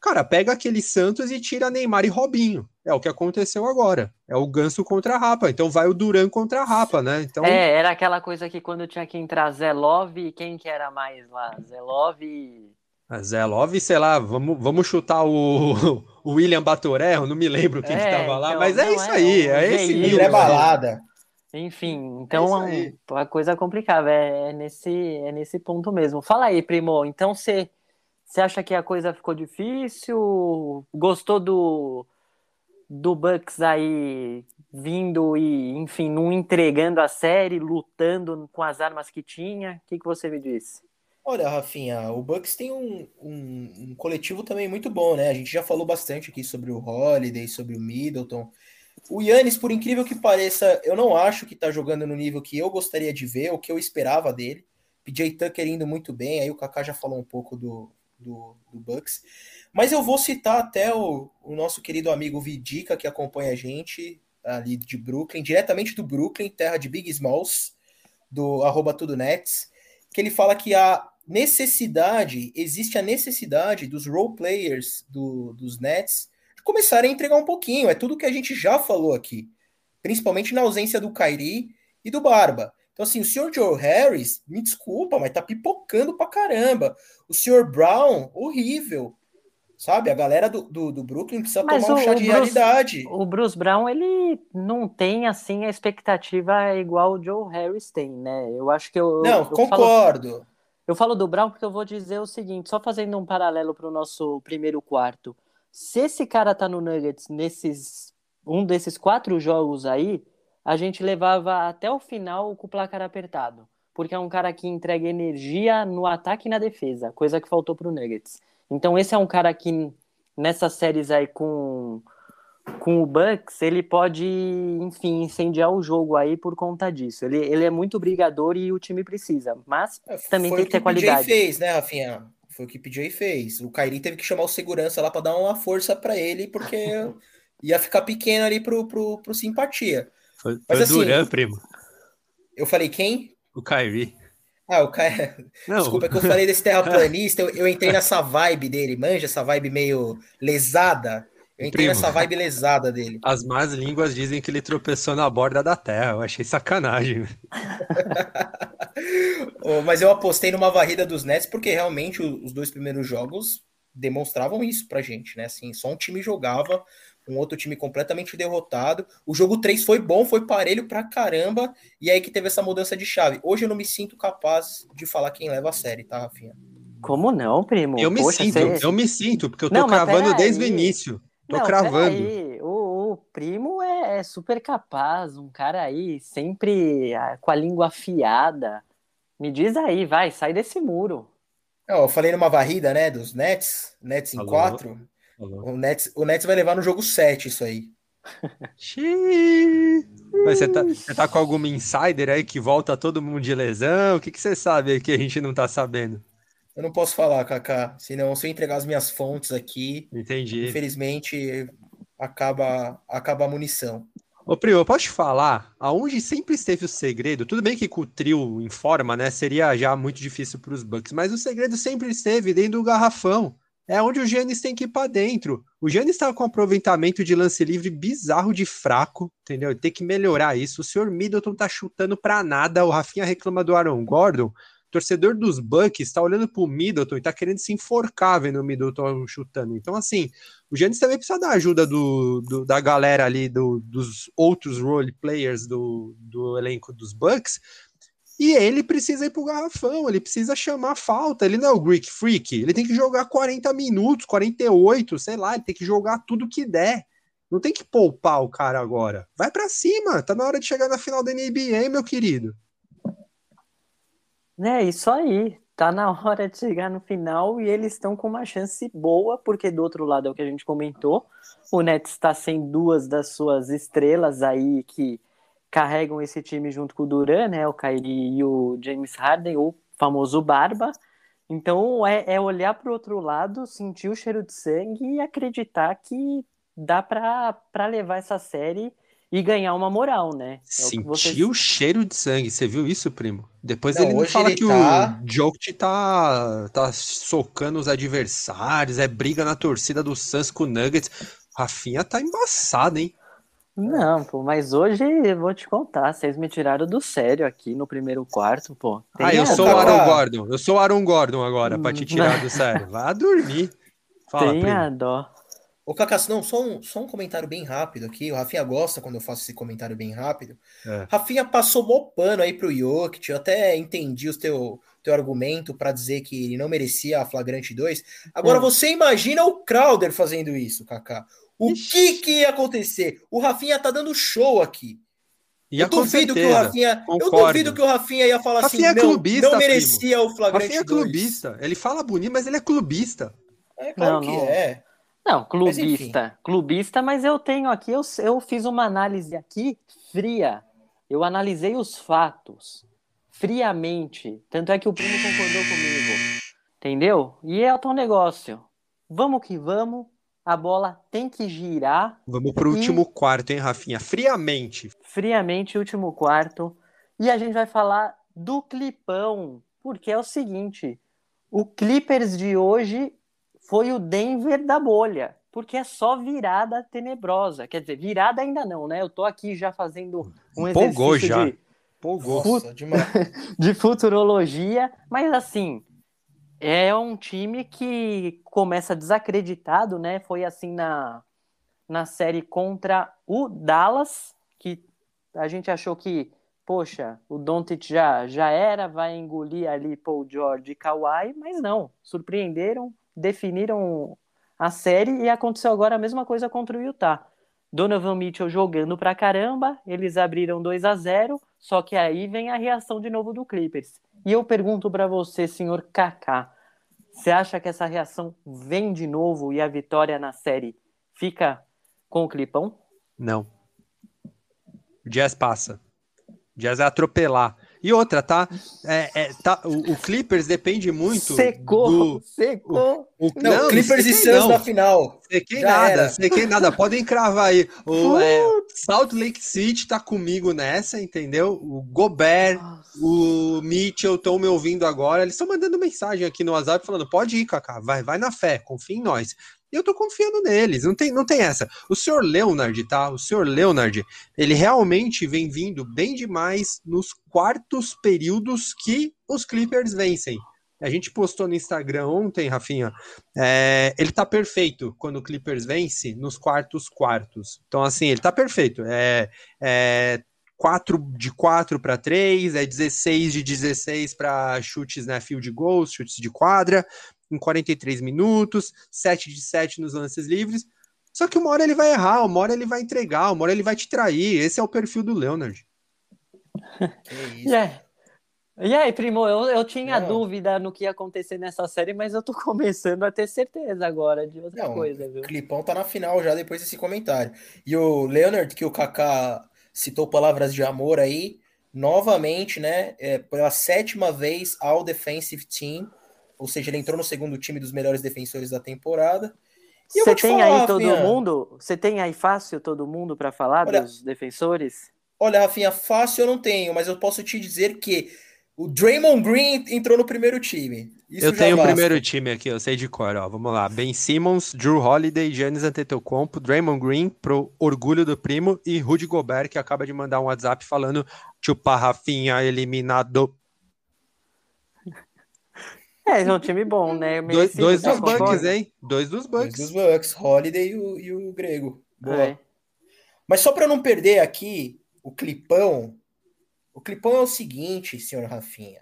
Cara, pega aquele Santos e tira Neymar e Robinho. É o que aconteceu agora. É o Ganso contra a Rapa. Então vai o Duran contra a Rapa, né? Então... É, era aquela coisa que quando tinha que entrar Zelov, quem que era mais lá? Zelov e... A Zelov, sei lá, vamos, vamos chutar o, [laughs] o William Batoré, eu não me lembro quem é, que tava lá, então, mas é isso é, aí, é, esse nível. É balada. Enfim, então é a coisa complicada, é, é, nesse, é nesse ponto mesmo. Fala aí, primo, então você você acha que a coisa ficou difícil? Gostou do, do Bucks aí vindo e, enfim, não entregando a série, lutando com as armas que tinha? O que, que você me disse? Olha, Rafinha, o Bucks tem um, um, um, coletivo também muito bom, né? A gente já falou bastante aqui sobre o Holiday, sobre o Middleton. O Yannis, por incrível que pareça, eu não acho que tá jogando no nível que eu gostaria de ver, o que eu esperava dele. PJ Tucker indo muito bem, aí o Kaká já falou um pouco do, do, do Bucks. Mas eu vou citar até o, o nosso querido amigo Vidica, que acompanha a gente ali de Brooklyn, diretamente do Brooklyn, terra de Big Smalls, do arroba Tudo Nets. que ele fala que a necessidade, existe a necessidade dos role players do, dos Nets de começarem a entregar um pouquinho. É tudo que a gente já falou aqui, principalmente na ausência do Kyrie e do Barba. Então, assim, o senhor Joe Harris, me desculpa, mas tá pipocando pra caramba. O senhor Brown, horrível. Sabe? A galera do, do, do Brooklyn precisa Mas tomar um o- chá o de Bruce- realidade. O Bruce Brown, ele não tem, assim, a expectativa igual o Joe Harris tem, né? Eu acho que eu. Não, eu falo- concordo. Eu falo do Brown porque eu vou dizer o seguinte, só fazendo um paralelo para o nosso primeiro quarto. Se esse cara tá no Nuggets nesses um desses quatro jogos aí, a gente levava até o final com o placar apertado, porque é um cara que entrega energia no ataque e na defesa, coisa que faltou pro Nuggets. Então esse é um cara que nessas séries aí com com o Bucks, ele pode, enfim, incendiar o jogo aí por conta disso. Ele, ele é muito brigador e o time precisa, mas também Foi tem o que ter o PJ qualidade. fez, né, Rafinha? Foi o que o PJ fez. O Kyrie teve que chamar o segurança lá para dar uma força para ele, porque [laughs] ia ficar pequeno ali pro, pro, pro simpatia. Foi, Mas foi assim- o Duran, primo. Eu falei, quem? O Kyrie. Ah, o Kyrie. [laughs] Não, Desculpa, é que eu falei desse terraplanista, eu, eu entrei nessa vibe dele, manja essa vibe meio lesada. Eu entrei Primo. nessa vibe lesada dele. as más línguas dizem que ele tropeçou na borda da terra. Eu achei sacanagem. Oh, [laughs] Mas eu apostei numa varrida dos Nets porque realmente o- os dois primeiros jogos demonstravam isso pra gente, né? Assim, só um time jogava, um outro time completamente derrotado. O jogo 3 foi bom, foi parelho pra caramba, e aí que teve essa mudança de chave. Hoje eu não me sinto capaz de falar quem leva a série, tá, Rafinha? Como não, primo? Eu me Poxa, sinto, cê- eu me sinto, porque eu tô Não, cravando desde o início. Tô Não, cravando. O, o primo é, é super capaz, um cara aí sempre ah, com a língua afiada. Me diz aí, vai, sai desse muro. Não, eu falei numa varrida, né, dos Nets, Nets em Alô? 4. O Nets, o Nets vai levar no jogo 7 isso aí. Xiii. Mas você tá, você tá com alguma insider aí que volta todo mundo de lesão? O que, que você sabe aí que a gente não tá sabendo? Eu não posso falar, Kaká, senão se eu entregar as minhas fontes aqui, Entendi. infelizmente acaba acaba a munição. Ô, Prio, eu posso te falar, aonde sempre esteve o segredo, tudo bem que com o trio em forma, né, seria já muito difícil para os Bucks, mas o segredo sempre esteve dentro do garrafão. É onde o Giannis tem que ir para dentro. O Giannis estava com um aproveitamento de lance livre bizarro de fraco, entendeu? Tem que melhorar isso. O senhor Middleton tá chutando para nada. O Rafinha reclama do Aaron Gordon. O torcedor dos Bucks está olhando pro Middleton e tá querendo se enforcar vendo o Middleton chutando. Então, assim, o Giannis também precisa da ajuda do, do- da galera ali, do- dos outros role players do, do elenco dos Bucks. E ele precisa ir pro garrafão, ele precisa chamar falta. Ele não é o Greek Freak, ele tem que jogar 40 minutos, 48, sei lá, ele tem que jogar tudo que der. Não tem que poupar o cara agora. Vai pra cima, tá na hora de chegar na final da NBA, meu querido. É isso aí. Tá na hora de chegar no final e eles estão com uma chance boa, porque do outro lado é o que a gente comentou. O Nets está sem duas das suas estrelas aí que carregam esse time junto com o Duran, né? O Kyrie e o James Harden, o famoso Barba. Então é, é olhar para o outro lado, sentir o cheiro de sangue e acreditar que dá para levar essa série e ganhar uma moral, né? É o que Sentiu vocês- o cheiro de sangue, você viu isso, primo? Depois Não, ele não fala ele que tá- o Jokic tá, tá socando os adversários, é briga na torcida do Suns com o Nuggets. Rafinha tá embaçado, hein? Não, pô, mas hoje eu vou te contar, vocês me tiraram do sério aqui no primeiro quarto, pô. Ah, Tenha eu sou o. Aaron Gordon. Eu sou o Aaron Gordon agora, pra te tirar do sério. Vá dormir. Fala, tenha primo. dó. Ô, Kaká, não, só um, só um comentário bem rápido aqui. O Rafinha gosta quando eu faço esse comentário bem rápido. É. Rafinha passou mó pano aí pro Jokic. Eu até entendi o teu, teu argumento para dizer que ele não merecia a flagrante 2. Agora É. você imagina o Crowder fazendo isso, Kaká. O Ixi. que que ia acontecer? O Rafinha tá dando show aqui. Ia eu duvido que o certeza. Rafinha. Eu concordo. duvido que o Rafinha ia falar Rafinha é assim, não, clubista, não merecia o flagrante Rafinha é 2. clubista. Ele fala bonito, mas ele é clubista. É claro Não, que não. é. Não, Mas clubista, clubista, mas eu tenho aqui, eu, eu fiz uma análise aqui fria. Eu analisei os fatos friamente. Tanto é que o primo concordou comigo. Entendeu? E é o teu negócio. Vamos que vamos. A bola tem que girar Vamos pro E- último quarto, hein, Rafinha? Friamente. friamente, último quarto. E a gente vai falar do clipão. porque é o seguinte: o Clippers de hoje foi o Denver da bolha, porque é só virada tenebrosa. Quer dizer, virada ainda não, né? Eu tô aqui já fazendo um Empolgou exercício já. de Empolgou. Nossa, demais. [laughs] de futurologia, mas assim, é um time que começa desacreditado, né? Foi assim na, na série contra o Dallas, que a gente achou que, poxa, o Doncic já, já era, vai engolir ali Paul George e Kawhi, mas não, surpreenderam, definiram a série e aconteceu agora a mesma coisa contra o Utah. Donovan Mitchell jogando pra caramba, eles abriram 2 a 0 só que aí vem a reação de novo do Clippers. E eu pergunto pra você, senhor Kaká, você acha que essa reação vem de novo e a vitória na série fica com o Clipão? Não. O Jazz passa. O Jazz é atropelar. E outra, tá? É, é, tá o, o Clippers depende muito Secou, do... secou. O, Não, Clippers e Suns não. na final. Sequei Já nada, era. sequei nada. Podem cravar aí. O é, Salt Lake City tá comigo nessa, entendeu? O Gobert, o Mitchell estão me ouvindo agora. Eles estão mandando mensagem aqui no WhatsApp falando: pode ir, Kaká, vai, vai na fé, confia em nós. E eu tô confiando neles, não tem, não tem essa. O senhor Leonard, tá? O senhor Leonard, ele realmente vem vindo bem demais nos quartos períodos que os Clippers vencem. A gente postou no Instagram ontem, Rafinha. é, ele tá perfeito quando o Clippers vence nos quartos quartos. Então, assim, ele tá perfeito. É, é 4 de 4 para 3, é 16 de 16 para chutes, né? Field goals, chutes de quadra, em 43 minutos, 7 de 7 nos lances livres. Só que uma hora ele vai errar, uma hora ele vai entregar, uma hora ele vai te trair. Esse é o perfil do Leonard. [laughs] Que isso. E aí, e aí, primo, eu, eu tinha Não. dúvida no que ia acontecer nessa série, mas eu tô [laughs] começando a ter certeza agora de outra Não, coisa, viu? O Clipão tá na final já depois desse comentário. E o Leonard, que o Kaká citou palavras de amor aí, novamente, né, é, pela sétima vez ao Defensive Team, ou seja, ele entrou no segundo time dos melhores defensores da temporada. E eu Você te tem falar, aí todo Rafinha. mundo? Você tem aí fácil todo mundo pra falar Olha- dos defensores? Olha, Rafinha, fácil eu não tenho, mas eu posso te dizer que o Draymond Green entrou no primeiro time. Isso eu já tenho o primeiro time aqui, eu sei de cor, ó. Vamos lá. Ben Simmons, Drew Holiday, Giannis Antetokounmpo, Draymond Green, pro orgulho do primo, e Rudy Gobert, que acaba de mandar um WhatsApp falando chupa Rafinha eliminado. É, é um time bom, né? Dois, dois tá dos Bucks, hein? Dois dos Dois Bucks. dos Bucks, Holiday e o, e o Grego. Boa. É. Mas só para não perder aqui o clipão, o clipão é o seguinte, senhor Rafinha.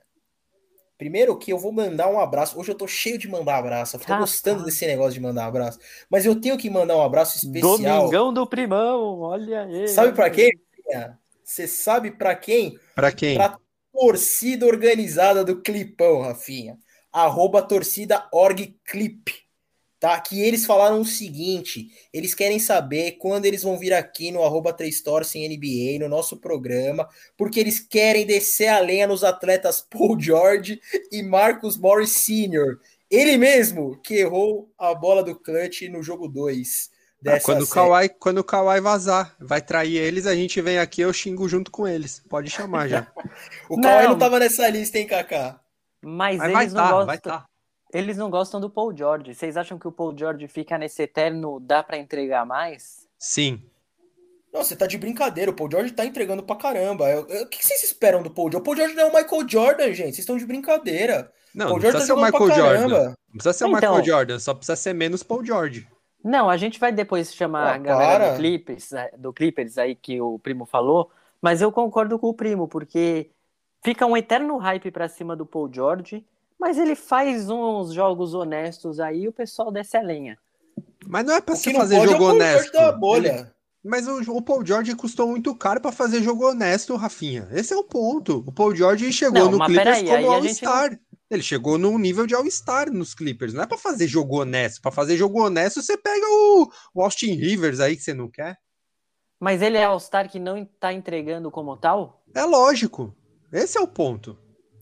Primeiro que eu vou mandar um abraço. Hoje eu tô cheio de mandar abraço. Eu tô Rapaz. gostando desse negócio de mandar abraço. Mas eu tenho que mandar um abraço especial. Domingão do primão, olha aí. Sabe para quem? Rafinha? Você sabe para quem? Pra quem? Pra torcida organizada do Clipão, Rafinha. Arroba torcida org clip. Tá? Que eles falaram o seguinte: eles querem saber quando eles vão vir aqui no arroba 3 Torcem NBA, no nosso programa, porque eles querem descer a lenha nos atletas Paul George e Marcus Morris Sr. Ele mesmo que errou a bola do clutch no jogo 2. Ah, quando, o Kawhi, quando o Kawhi vazar, vai trair eles, a gente vem aqui, eu xingo junto com eles. Pode chamar já. [laughs] O Kawhi não. Não. tava nessa lista, hein, Kaká? Mas, Mas vai eles, não tá, gostam, vai tá. eles não gostam do Paul George. Vocês acham que o Paul George fica nesse eterno dá pra entregar mais? Sim. Não, você tá de brincadeira. O Paul George tá entregando pra caramba. Eu- eu- O que vocês esperam do Paul George? O Paul George não é o Michael Jordan, gente. Vocês estão de brincadeira. Não, Paul não George precisa tá ser o Michael Jordan. Não precisa ser o Então. Michael Jordan, só precisa ser menos Paul George. Não, a gente vai depois chamar Ah, a galera para. do Clippers, eh, do Clippers aí que o primo falou, mas eu concordo com o primo, porque fica um eterno hype pra cima do Paul George, mas ele faz uns jogos honestos aí e o pessoal desce a lenha. Mas não é você não fazer é o jogo Paul George honesto. da bolha. Mas o, o Paul George custou muito caro pra fazer jogo honesto, Rafinha. Esse é o ponto. O Paul George chegou Não, no Clippers aí como All-Star. Ele chegou num nível de All-Star nos Clippers. Não é pra fazer jogo honesto. Pra fazer jogo honesto, você pega o, o Austin Rivers aí que você não quer. Mas ele é All-Star que não tá entregando como tal? É lógico. Esse é o ponto.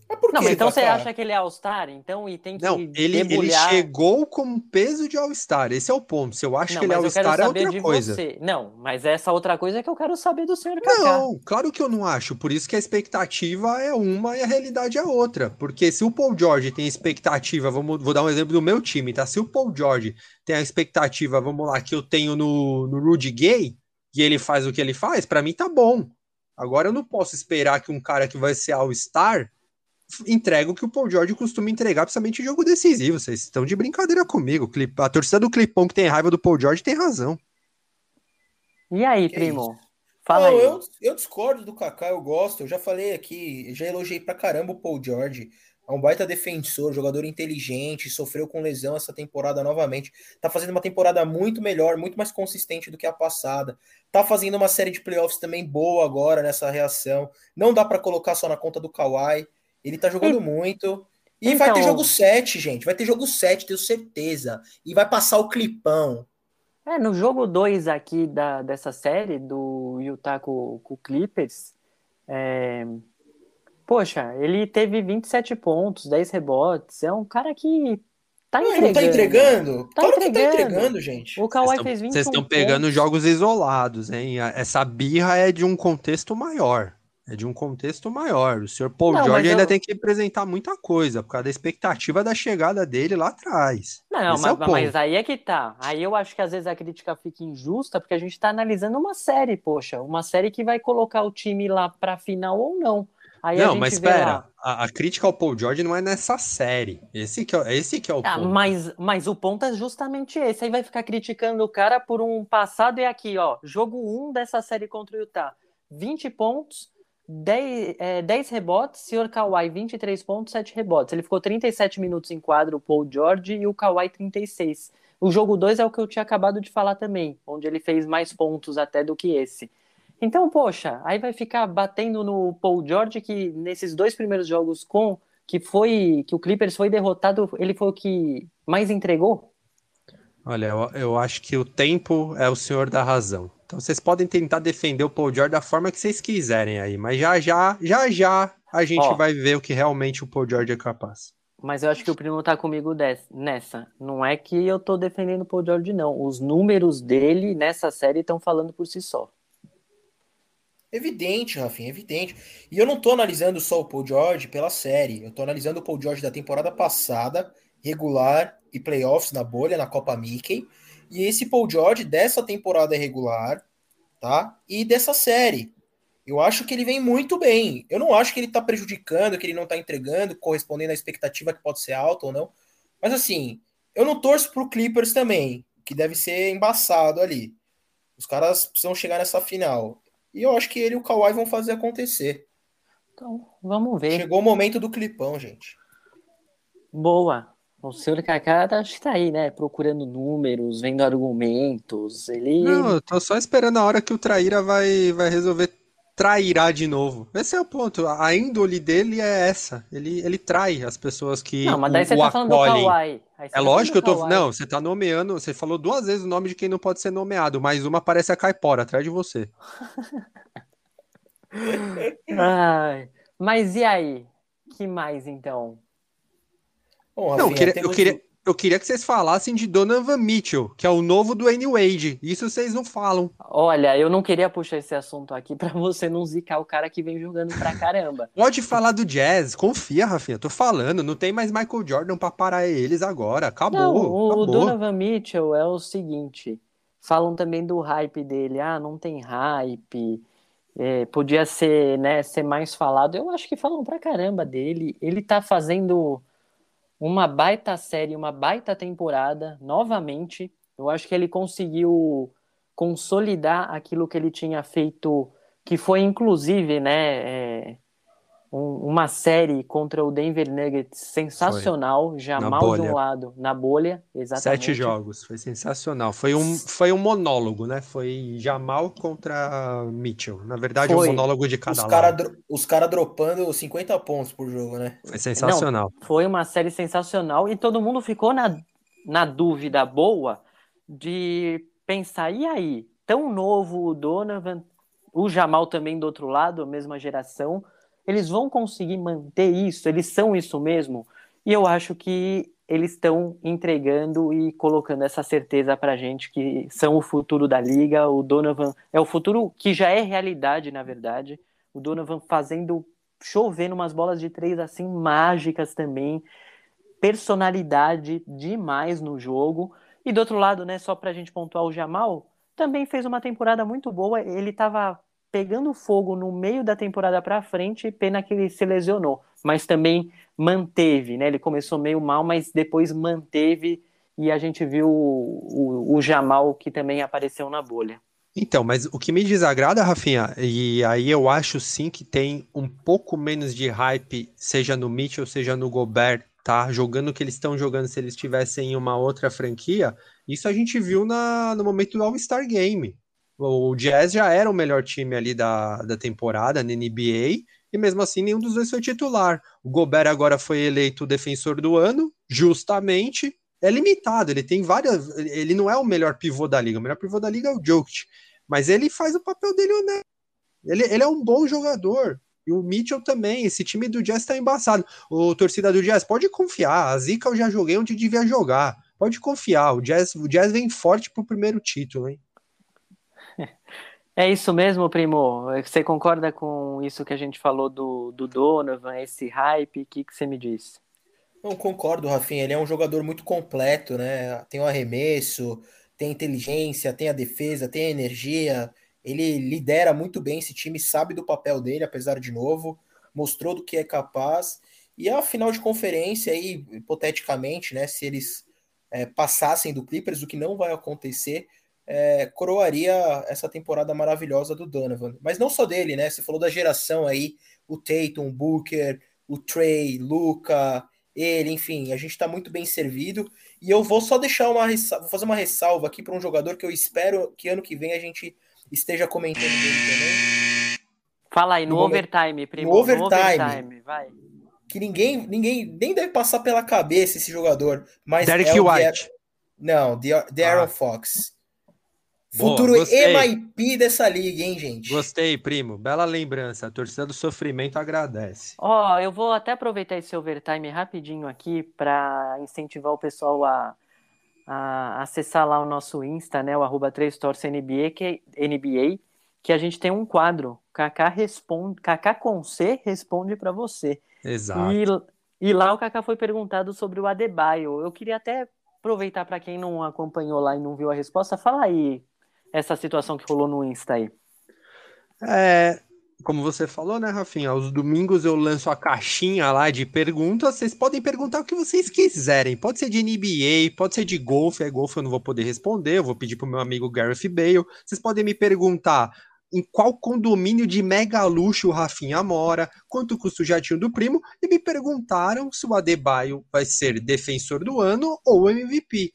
Mas por Não, então você Kaká? acha que ele é All-Star, então, e tem que Não, ele, ele chegou com peso de All-Star. Esse é o ponto. Se eu acho Não, que ele é All-Star, é saber outra de coisa. você. Não, mas essa outra coisa é que eu quero saber do senhor Kaká. Não, claro que eu não acho. Por isso que a expectativa é uma e a realidade é outra. Porque se o Paul George tem expectativa, vamos, vou dar um exemplo do meu time, tá? Se o Paul George tem a expectativa, vamos lá, que eu tenho no, no Rudy Gay, e ele faz o que ele faz, pra mim tá bom. Agora eu não posso esperar que um cara que vai ser All-Star entrega o que o Paul George costuma entregar, principalmente em jogo decisivo. Vocês estão de brincadeira comigo. A torcida do Clipão que tem raiva do Paul George tem razão. E aí, primo? Fala Não, aí. eu, eu discordo do Kaká, eu gosto. Eu já falei aqui, já elogiei pra caramba o Paul George. É um baita defensor, jogador inteligente, sofreu com lesão essa temporada novamente. Tá fazendo uma temporada muito melhor, muito mais consistente do que a passada. Tá fazendo uma série de playoffs também boa agora nessa reação. Não dá pra colocar só na conta do Kawhi. Ele tá jogando muito. E vai ter Então- jogo 7, gente. Vai ter jogo 7, tenho certeza. E vai passar o clipão. É, no jogo 2 aqui da, dessa série, do Utah com, com o Clippers, é, poxa, ele teve 27 pontos, 10 rebotes. É um cara que tá Ah, entregando. não tá entregando? Tá claro que tá entregando. entregando, gente. O Kawhi fez 21 Vocês estão pegando pontos. jogos isolados, hein? Essa birra é de um contexto maior. É de um contexto maior. O senhor Paul Não, George mas ainda eu- tem que apresentar muita coisa, por causa da expectativa da chegada dele lá atrás. Não, Esse é mas, mas ponto. aí é que tá. Aí eu acho que às vezes a crítica fica injusta, porque a gente tá analisando uma série, poxa. Uma série que vai colocar o time lá pra final ou não. Aí não, mas espera. A, a crítica ao Paul George não é nessa série. Esse que é, esse que é o Ah, ponto. mas, mas o ponto é justamente esse. Aí vai ficar criticando o cara por um passado e aqui, ó. Jogo 1 dessa série contra o Utah. 20 pontos, 10, é, 10 rebotes. Senhor Kawhi, 23 pontos, 7 rebotes. Ele ficou 37 minutos em quadro, o Paul George, e o Kawhi 36. O jogo 2 é o que eu tinha acabado de falar também, onde ele fez mais pontos até do que esse. Então, poxa, aí vai ficar batendo no Paul George que nesses dois primeiros jogos com que foi que o Clippers foi derrotado, ele foi o que mais entregou? Olha, eu, eu acho que o tempo é o senhor da razão. Então vocês podem tentar defender o Paul George da forma que vocês quiserem aí, mas já já, já já a gente Ó. vai ver o que realmente o Paul George é capaz. Mas eu acho que o primo tá comigo nessa. Não é que eu tô defendendo o Paul George, não. Os números dele nessa série estão falando por si só. Evidente, Rafinha, evidente. E eu não tô analisando só o Paul George pela série. Eu tô analisando o Paul George da temporada passada, regular e playoffs na bolha, na Copa Mickey. E esse Paul George dessa temporada regular, tá? E dessa série. Eu acho que ele vem muito bem. Eu não acho que ele tá prejudicando, que ele não tá entregando, correspondendo à expectativa que pode ser alta ou não. Mas assim, eu não torço pro Clippers também, que deve ser embaçado ali. Os caras precisam chegar nessa final. E eu acho que ele e o Kawhi vão fazer acontecer. Então, vamos ver. Chegou o momento do clipão, gente. Boa. O senhor Kaká tá- acho que tá aí, né? Procurando números, vendo argumentos. Ele. Não, eu tô só esperando a hora que o Traíra vai, vai resolver trairá de novo. Esse é o ponto. A índole dele é essa. Ele, ele trai as pessoas que Não, mas daí o, você o tá falando do. Kawhi. É tá lógico que eu tô. Não, você tá nomeando. Você falou duas vezes o nome de quem não pode ser nomeado, mas uma parece a Caipora atrás de você. [laughs] Ai, mas e aí? Que mais então? Bom, Não, eu Rafinha, queria, eu, queria, eu queria que vocês falassem de Donovan Mitchell, que é o novo do N Wade. Isso vocês não falam. Olha, eu não queria puxar esse assunto aqui [laughs] pra você não zicar o cara que vem jogando pra caramba. [laughs] Pode falar do Jazz, confia, Rafinha. Tô falando, não tem mais Michael Jordan pra parar eles agora. Acabou. Não, o acabou. Donovan Mitchell é o seguinte: falam também do hype dele. Ah, não tem hype. é, podia ser, né, ser mais falado. Eu acho que falam pra caramba dele. Ele tá fazendo uma baita série, uma baita temporada, novamente. Eu acho que ele conseguiu consolidar aquilo que ele tinha feito, que foi inclusive, né, é, um- uma série contra o Denver Nuggets sensacional, Jamal de bolha. um lado, na bolha, exatamente. Sete jogos, foi sensacional. Foi um, foi um monólogo, né? Foi Jamal contra Mitchell. Na verdade, Foi. um monólogo de cada os lado. caras os cara dropando 50 pontos por jogo, né? Foi sensacional. Foi uma série sensacional e todo mundo ficou na, na dúvida boa de pensar, e aí? Tão novo o Donovan, o Jamal também do outro lado, a mesma geração. Eles vão conseguir manter isso? Eles são isso mesmo? E eu acho que eles estão entregando e colocando essa certeza para gente que são o futuro da liga. O Donovan é o futuro que já é realidade, na verdade. O Donovan fazendo chovendo umas bolas de três assim mágicas também, personalidade demais no jogo. E do outro lado, né, só para a gente pontuar o Jamal, também fez uma temporada muito boa. Ele estava pegando fogo no meio da temporada para frente, pena que ele se lesionou, mas também manteve, né? Ele começou meio mal, mas depois manteve e a gente viu o, o, o Jamal que também apareceu na bolha. Então, mas o que me desagrada, Rafinha, e aí eu acho sim que tem um pouco menos de hype, seja no Mitchell, seja no Gobert, tá? Jogando o que eles estão jogando se eles estivessem em uma outra franquia. Isso a gente viu na, no momento do All-Star Game. O Jazz já era o melhor time ali da, da temporada na NBA, e mesmo assim nenhum dos dois foi titular. O Gobert agora foi eleito defensor do ano, justamente. É limitado, ele tem várias. Ele não é o melhor pivô da liga. O melhor pivô da liga é o Jokic. Mas ele faz o papel dele honesto. Ele, ele é um bom jogador. E o Mitchell também. Esse time do Jazz tá embaçado. O torcida do Jazz, pode confiar. A Zica eu já joguei onde devia jogar. Pode confiar. O Jazz, o Jazz vem forte pro primeiro título, hein? [laughs] É isso mesmo, primo. Você concorda com isso que a gente falou do, do Donovan, esse hype? O que, que você me diz? Não concordo, Rafinha. Ele é um jogador muito completo, né? Tem o arremesso, tem inteligência, tem a defesa, tem a energia. Ele lidera muito bem esse time, sabe do papel dele, apesar de novo, mostrou do que é capaz. E a final de conferência aí, hipoteticamente, né? Se eles é, passassem do Clippers, o que não vai acontecer, é, coroaria essa temporada maravilhosa do Donovan. Mas não só dele, né? Você falou da geração aí, o Tatum, o Booker, o Trey, Luca, ele, enfim, a gente está muito bem servido. E eu vou só deixar uma vou fazer uma ressalva aqui para um jogador que eu espero que ano que vem a gente esteja comentando dele também. Fala aí, no, no overtime, primo. No overtime, no overtime vai. Que ninguém, ninguém nem deve passar pela cabeça esse jogador. Mas Derek é White. Não, The Aaron ah. Fox. Futuro Boa, MIP dessa liga, hein, gente? Gostei, primo. Bela lembrança. A torcida do sofrimento agradece. Ó, oh, eu vou até aproveitar esse overtime rapidinho aqui para incentivar o pessoal a, a, acessar lá o nosso Insta, né? O arroba 3 NBA, que, NBA, que a gente tem um quadro. Kaká responde, Kaká com C responde para você. Exato. E, e lá o Kaká foi perguntado sobre o Adebayo. Eu queria até aproveitar para quem não acompanhou lá e não viu a resposta, fala aí essa situação que rolou no Insta aí? É, como você falou, né, Rafinha? Aos domingos eu lanço a caixinha lá de perguntas. Vocês podem perguntar o que vocês quiserem. Pode ser de NBA, pode ser de golfe. É golfe eu não vou poder responder. Eu vou pedir pro meu amigo Gareth Bale. Vocês podem me perguntar em qual condomínio de mega luxo o Rafinha mora, quanto custa o jatinho do primo, e me perguntaram se o Adebayo vai ser defensor do ano ou MVP.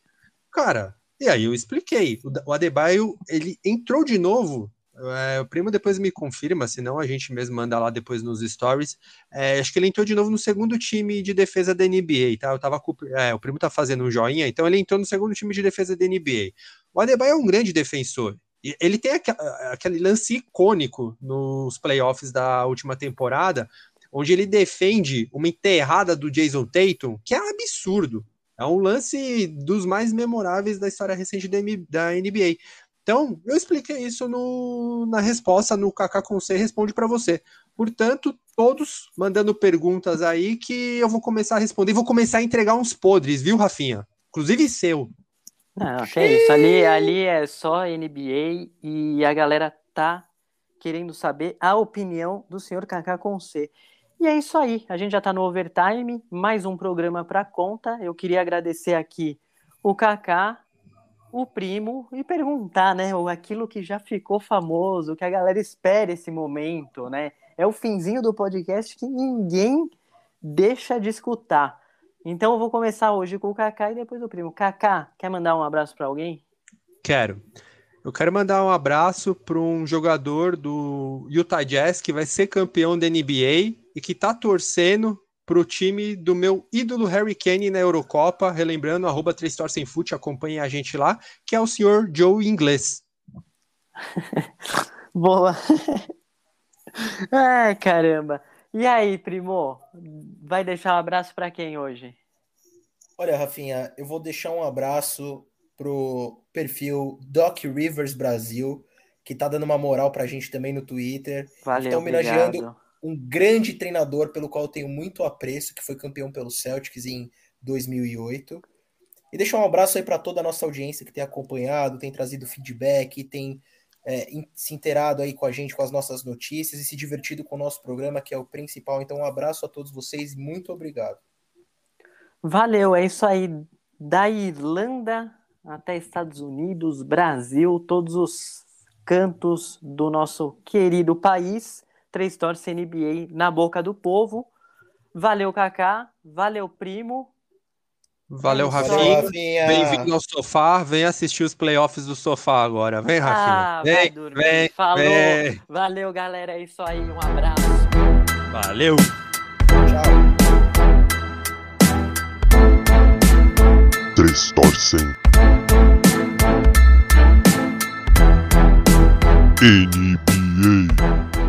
Cara, e aí eu expliquei. O Adebayo, ele entrou de novo. É, o primo depois me confirma, senão a gente mesmo manda lá depois nos stories. É, acho que ele entrou de novo no segundo time de defesa da NBA, tá? Eu tava é, o primo tá fazendo um joinha, então ele entrou no segundo time de defesa da NBA. O Adebayo é um grande defensor. Ele tem aquele lance icônico nos playoffs da última temporada, onde ele defende uma enterrada do Jason Tatum, que é absurdo. É um lance dos mais memoráveis da história recente da NBA. Então, eu expliquei isso no, na resposta no Kaká responde para você. Portanto, todos mandando perguntas aí que eu vou começar a responder. Vou começar a entregar uns podres, viu, Rafinha? Inclusive seu. Não, que é isso. Ali, ali é só NBA e a galera tá querendo saber a opinião do senhor Kaká. E é isso aí, a gente já está no overtime, mais um programa para conta. Eu queria agradecer aqui o Kaká, o primo e perguntar, né, aquilo que já ficou famoso, que a galera espera esse momento, né? É o finzinho do podcast que ninguém deixa de escutar. Então eu vou começar hoje com o Kaká e depois o primo. Kaká, quer mandar um abraço para alguém? Quero. Eu quero mandar um abraço para um jogador do Utah Jazz que vai ser campeão da NBA e que está torcendo para o time do meu ídolo Harry Kane na Eurocopa, relembrando, arroba 3 Fute, acompanhe a gente lá, que é o senhor Joe Inglês. [laughs] Boa. Ai, [laughs] caramba. E aí, primo? Vai deixar um abraço para quem hoje? Olha, Rafinha, eu vou deixar um abraço pro perfil Doc Rivers Brasil, que tá dando uma moral pra gente também no Twitter. Valeu, tá homenageando obrigado. um grande treinador pelo qual eu tenho muito apreço, que foi campeão pelo Celtics em 2008. E deixar um abraço aí para toda a nossa audiência que tem acompanhado, tem trazido feedback, tem é, se inteirado aí com a gente, com as nossas notícias e se divertido com o nosso programa, que é o principal. Então, um abraço a todos vocês e muito obrigado. Valeu, é isso aí. Da Irlanda até Estados Unidos, Brasil, todos os cantos do nosso querido país. Três Torce NBA na boca do povo. Valeu, Kaká. Valeu, primo. Valeu, Rafinha. Rafinha. Bem-vindo ao sofá. Vem assistir os playoffs do sofá agora. Vem, Rafinha. Ah, vai vem, dormir. vem, Falou. vem. Valeu, galera. É isso aí. Um abraço. Valeu. Tchau. Três torcem. NBA.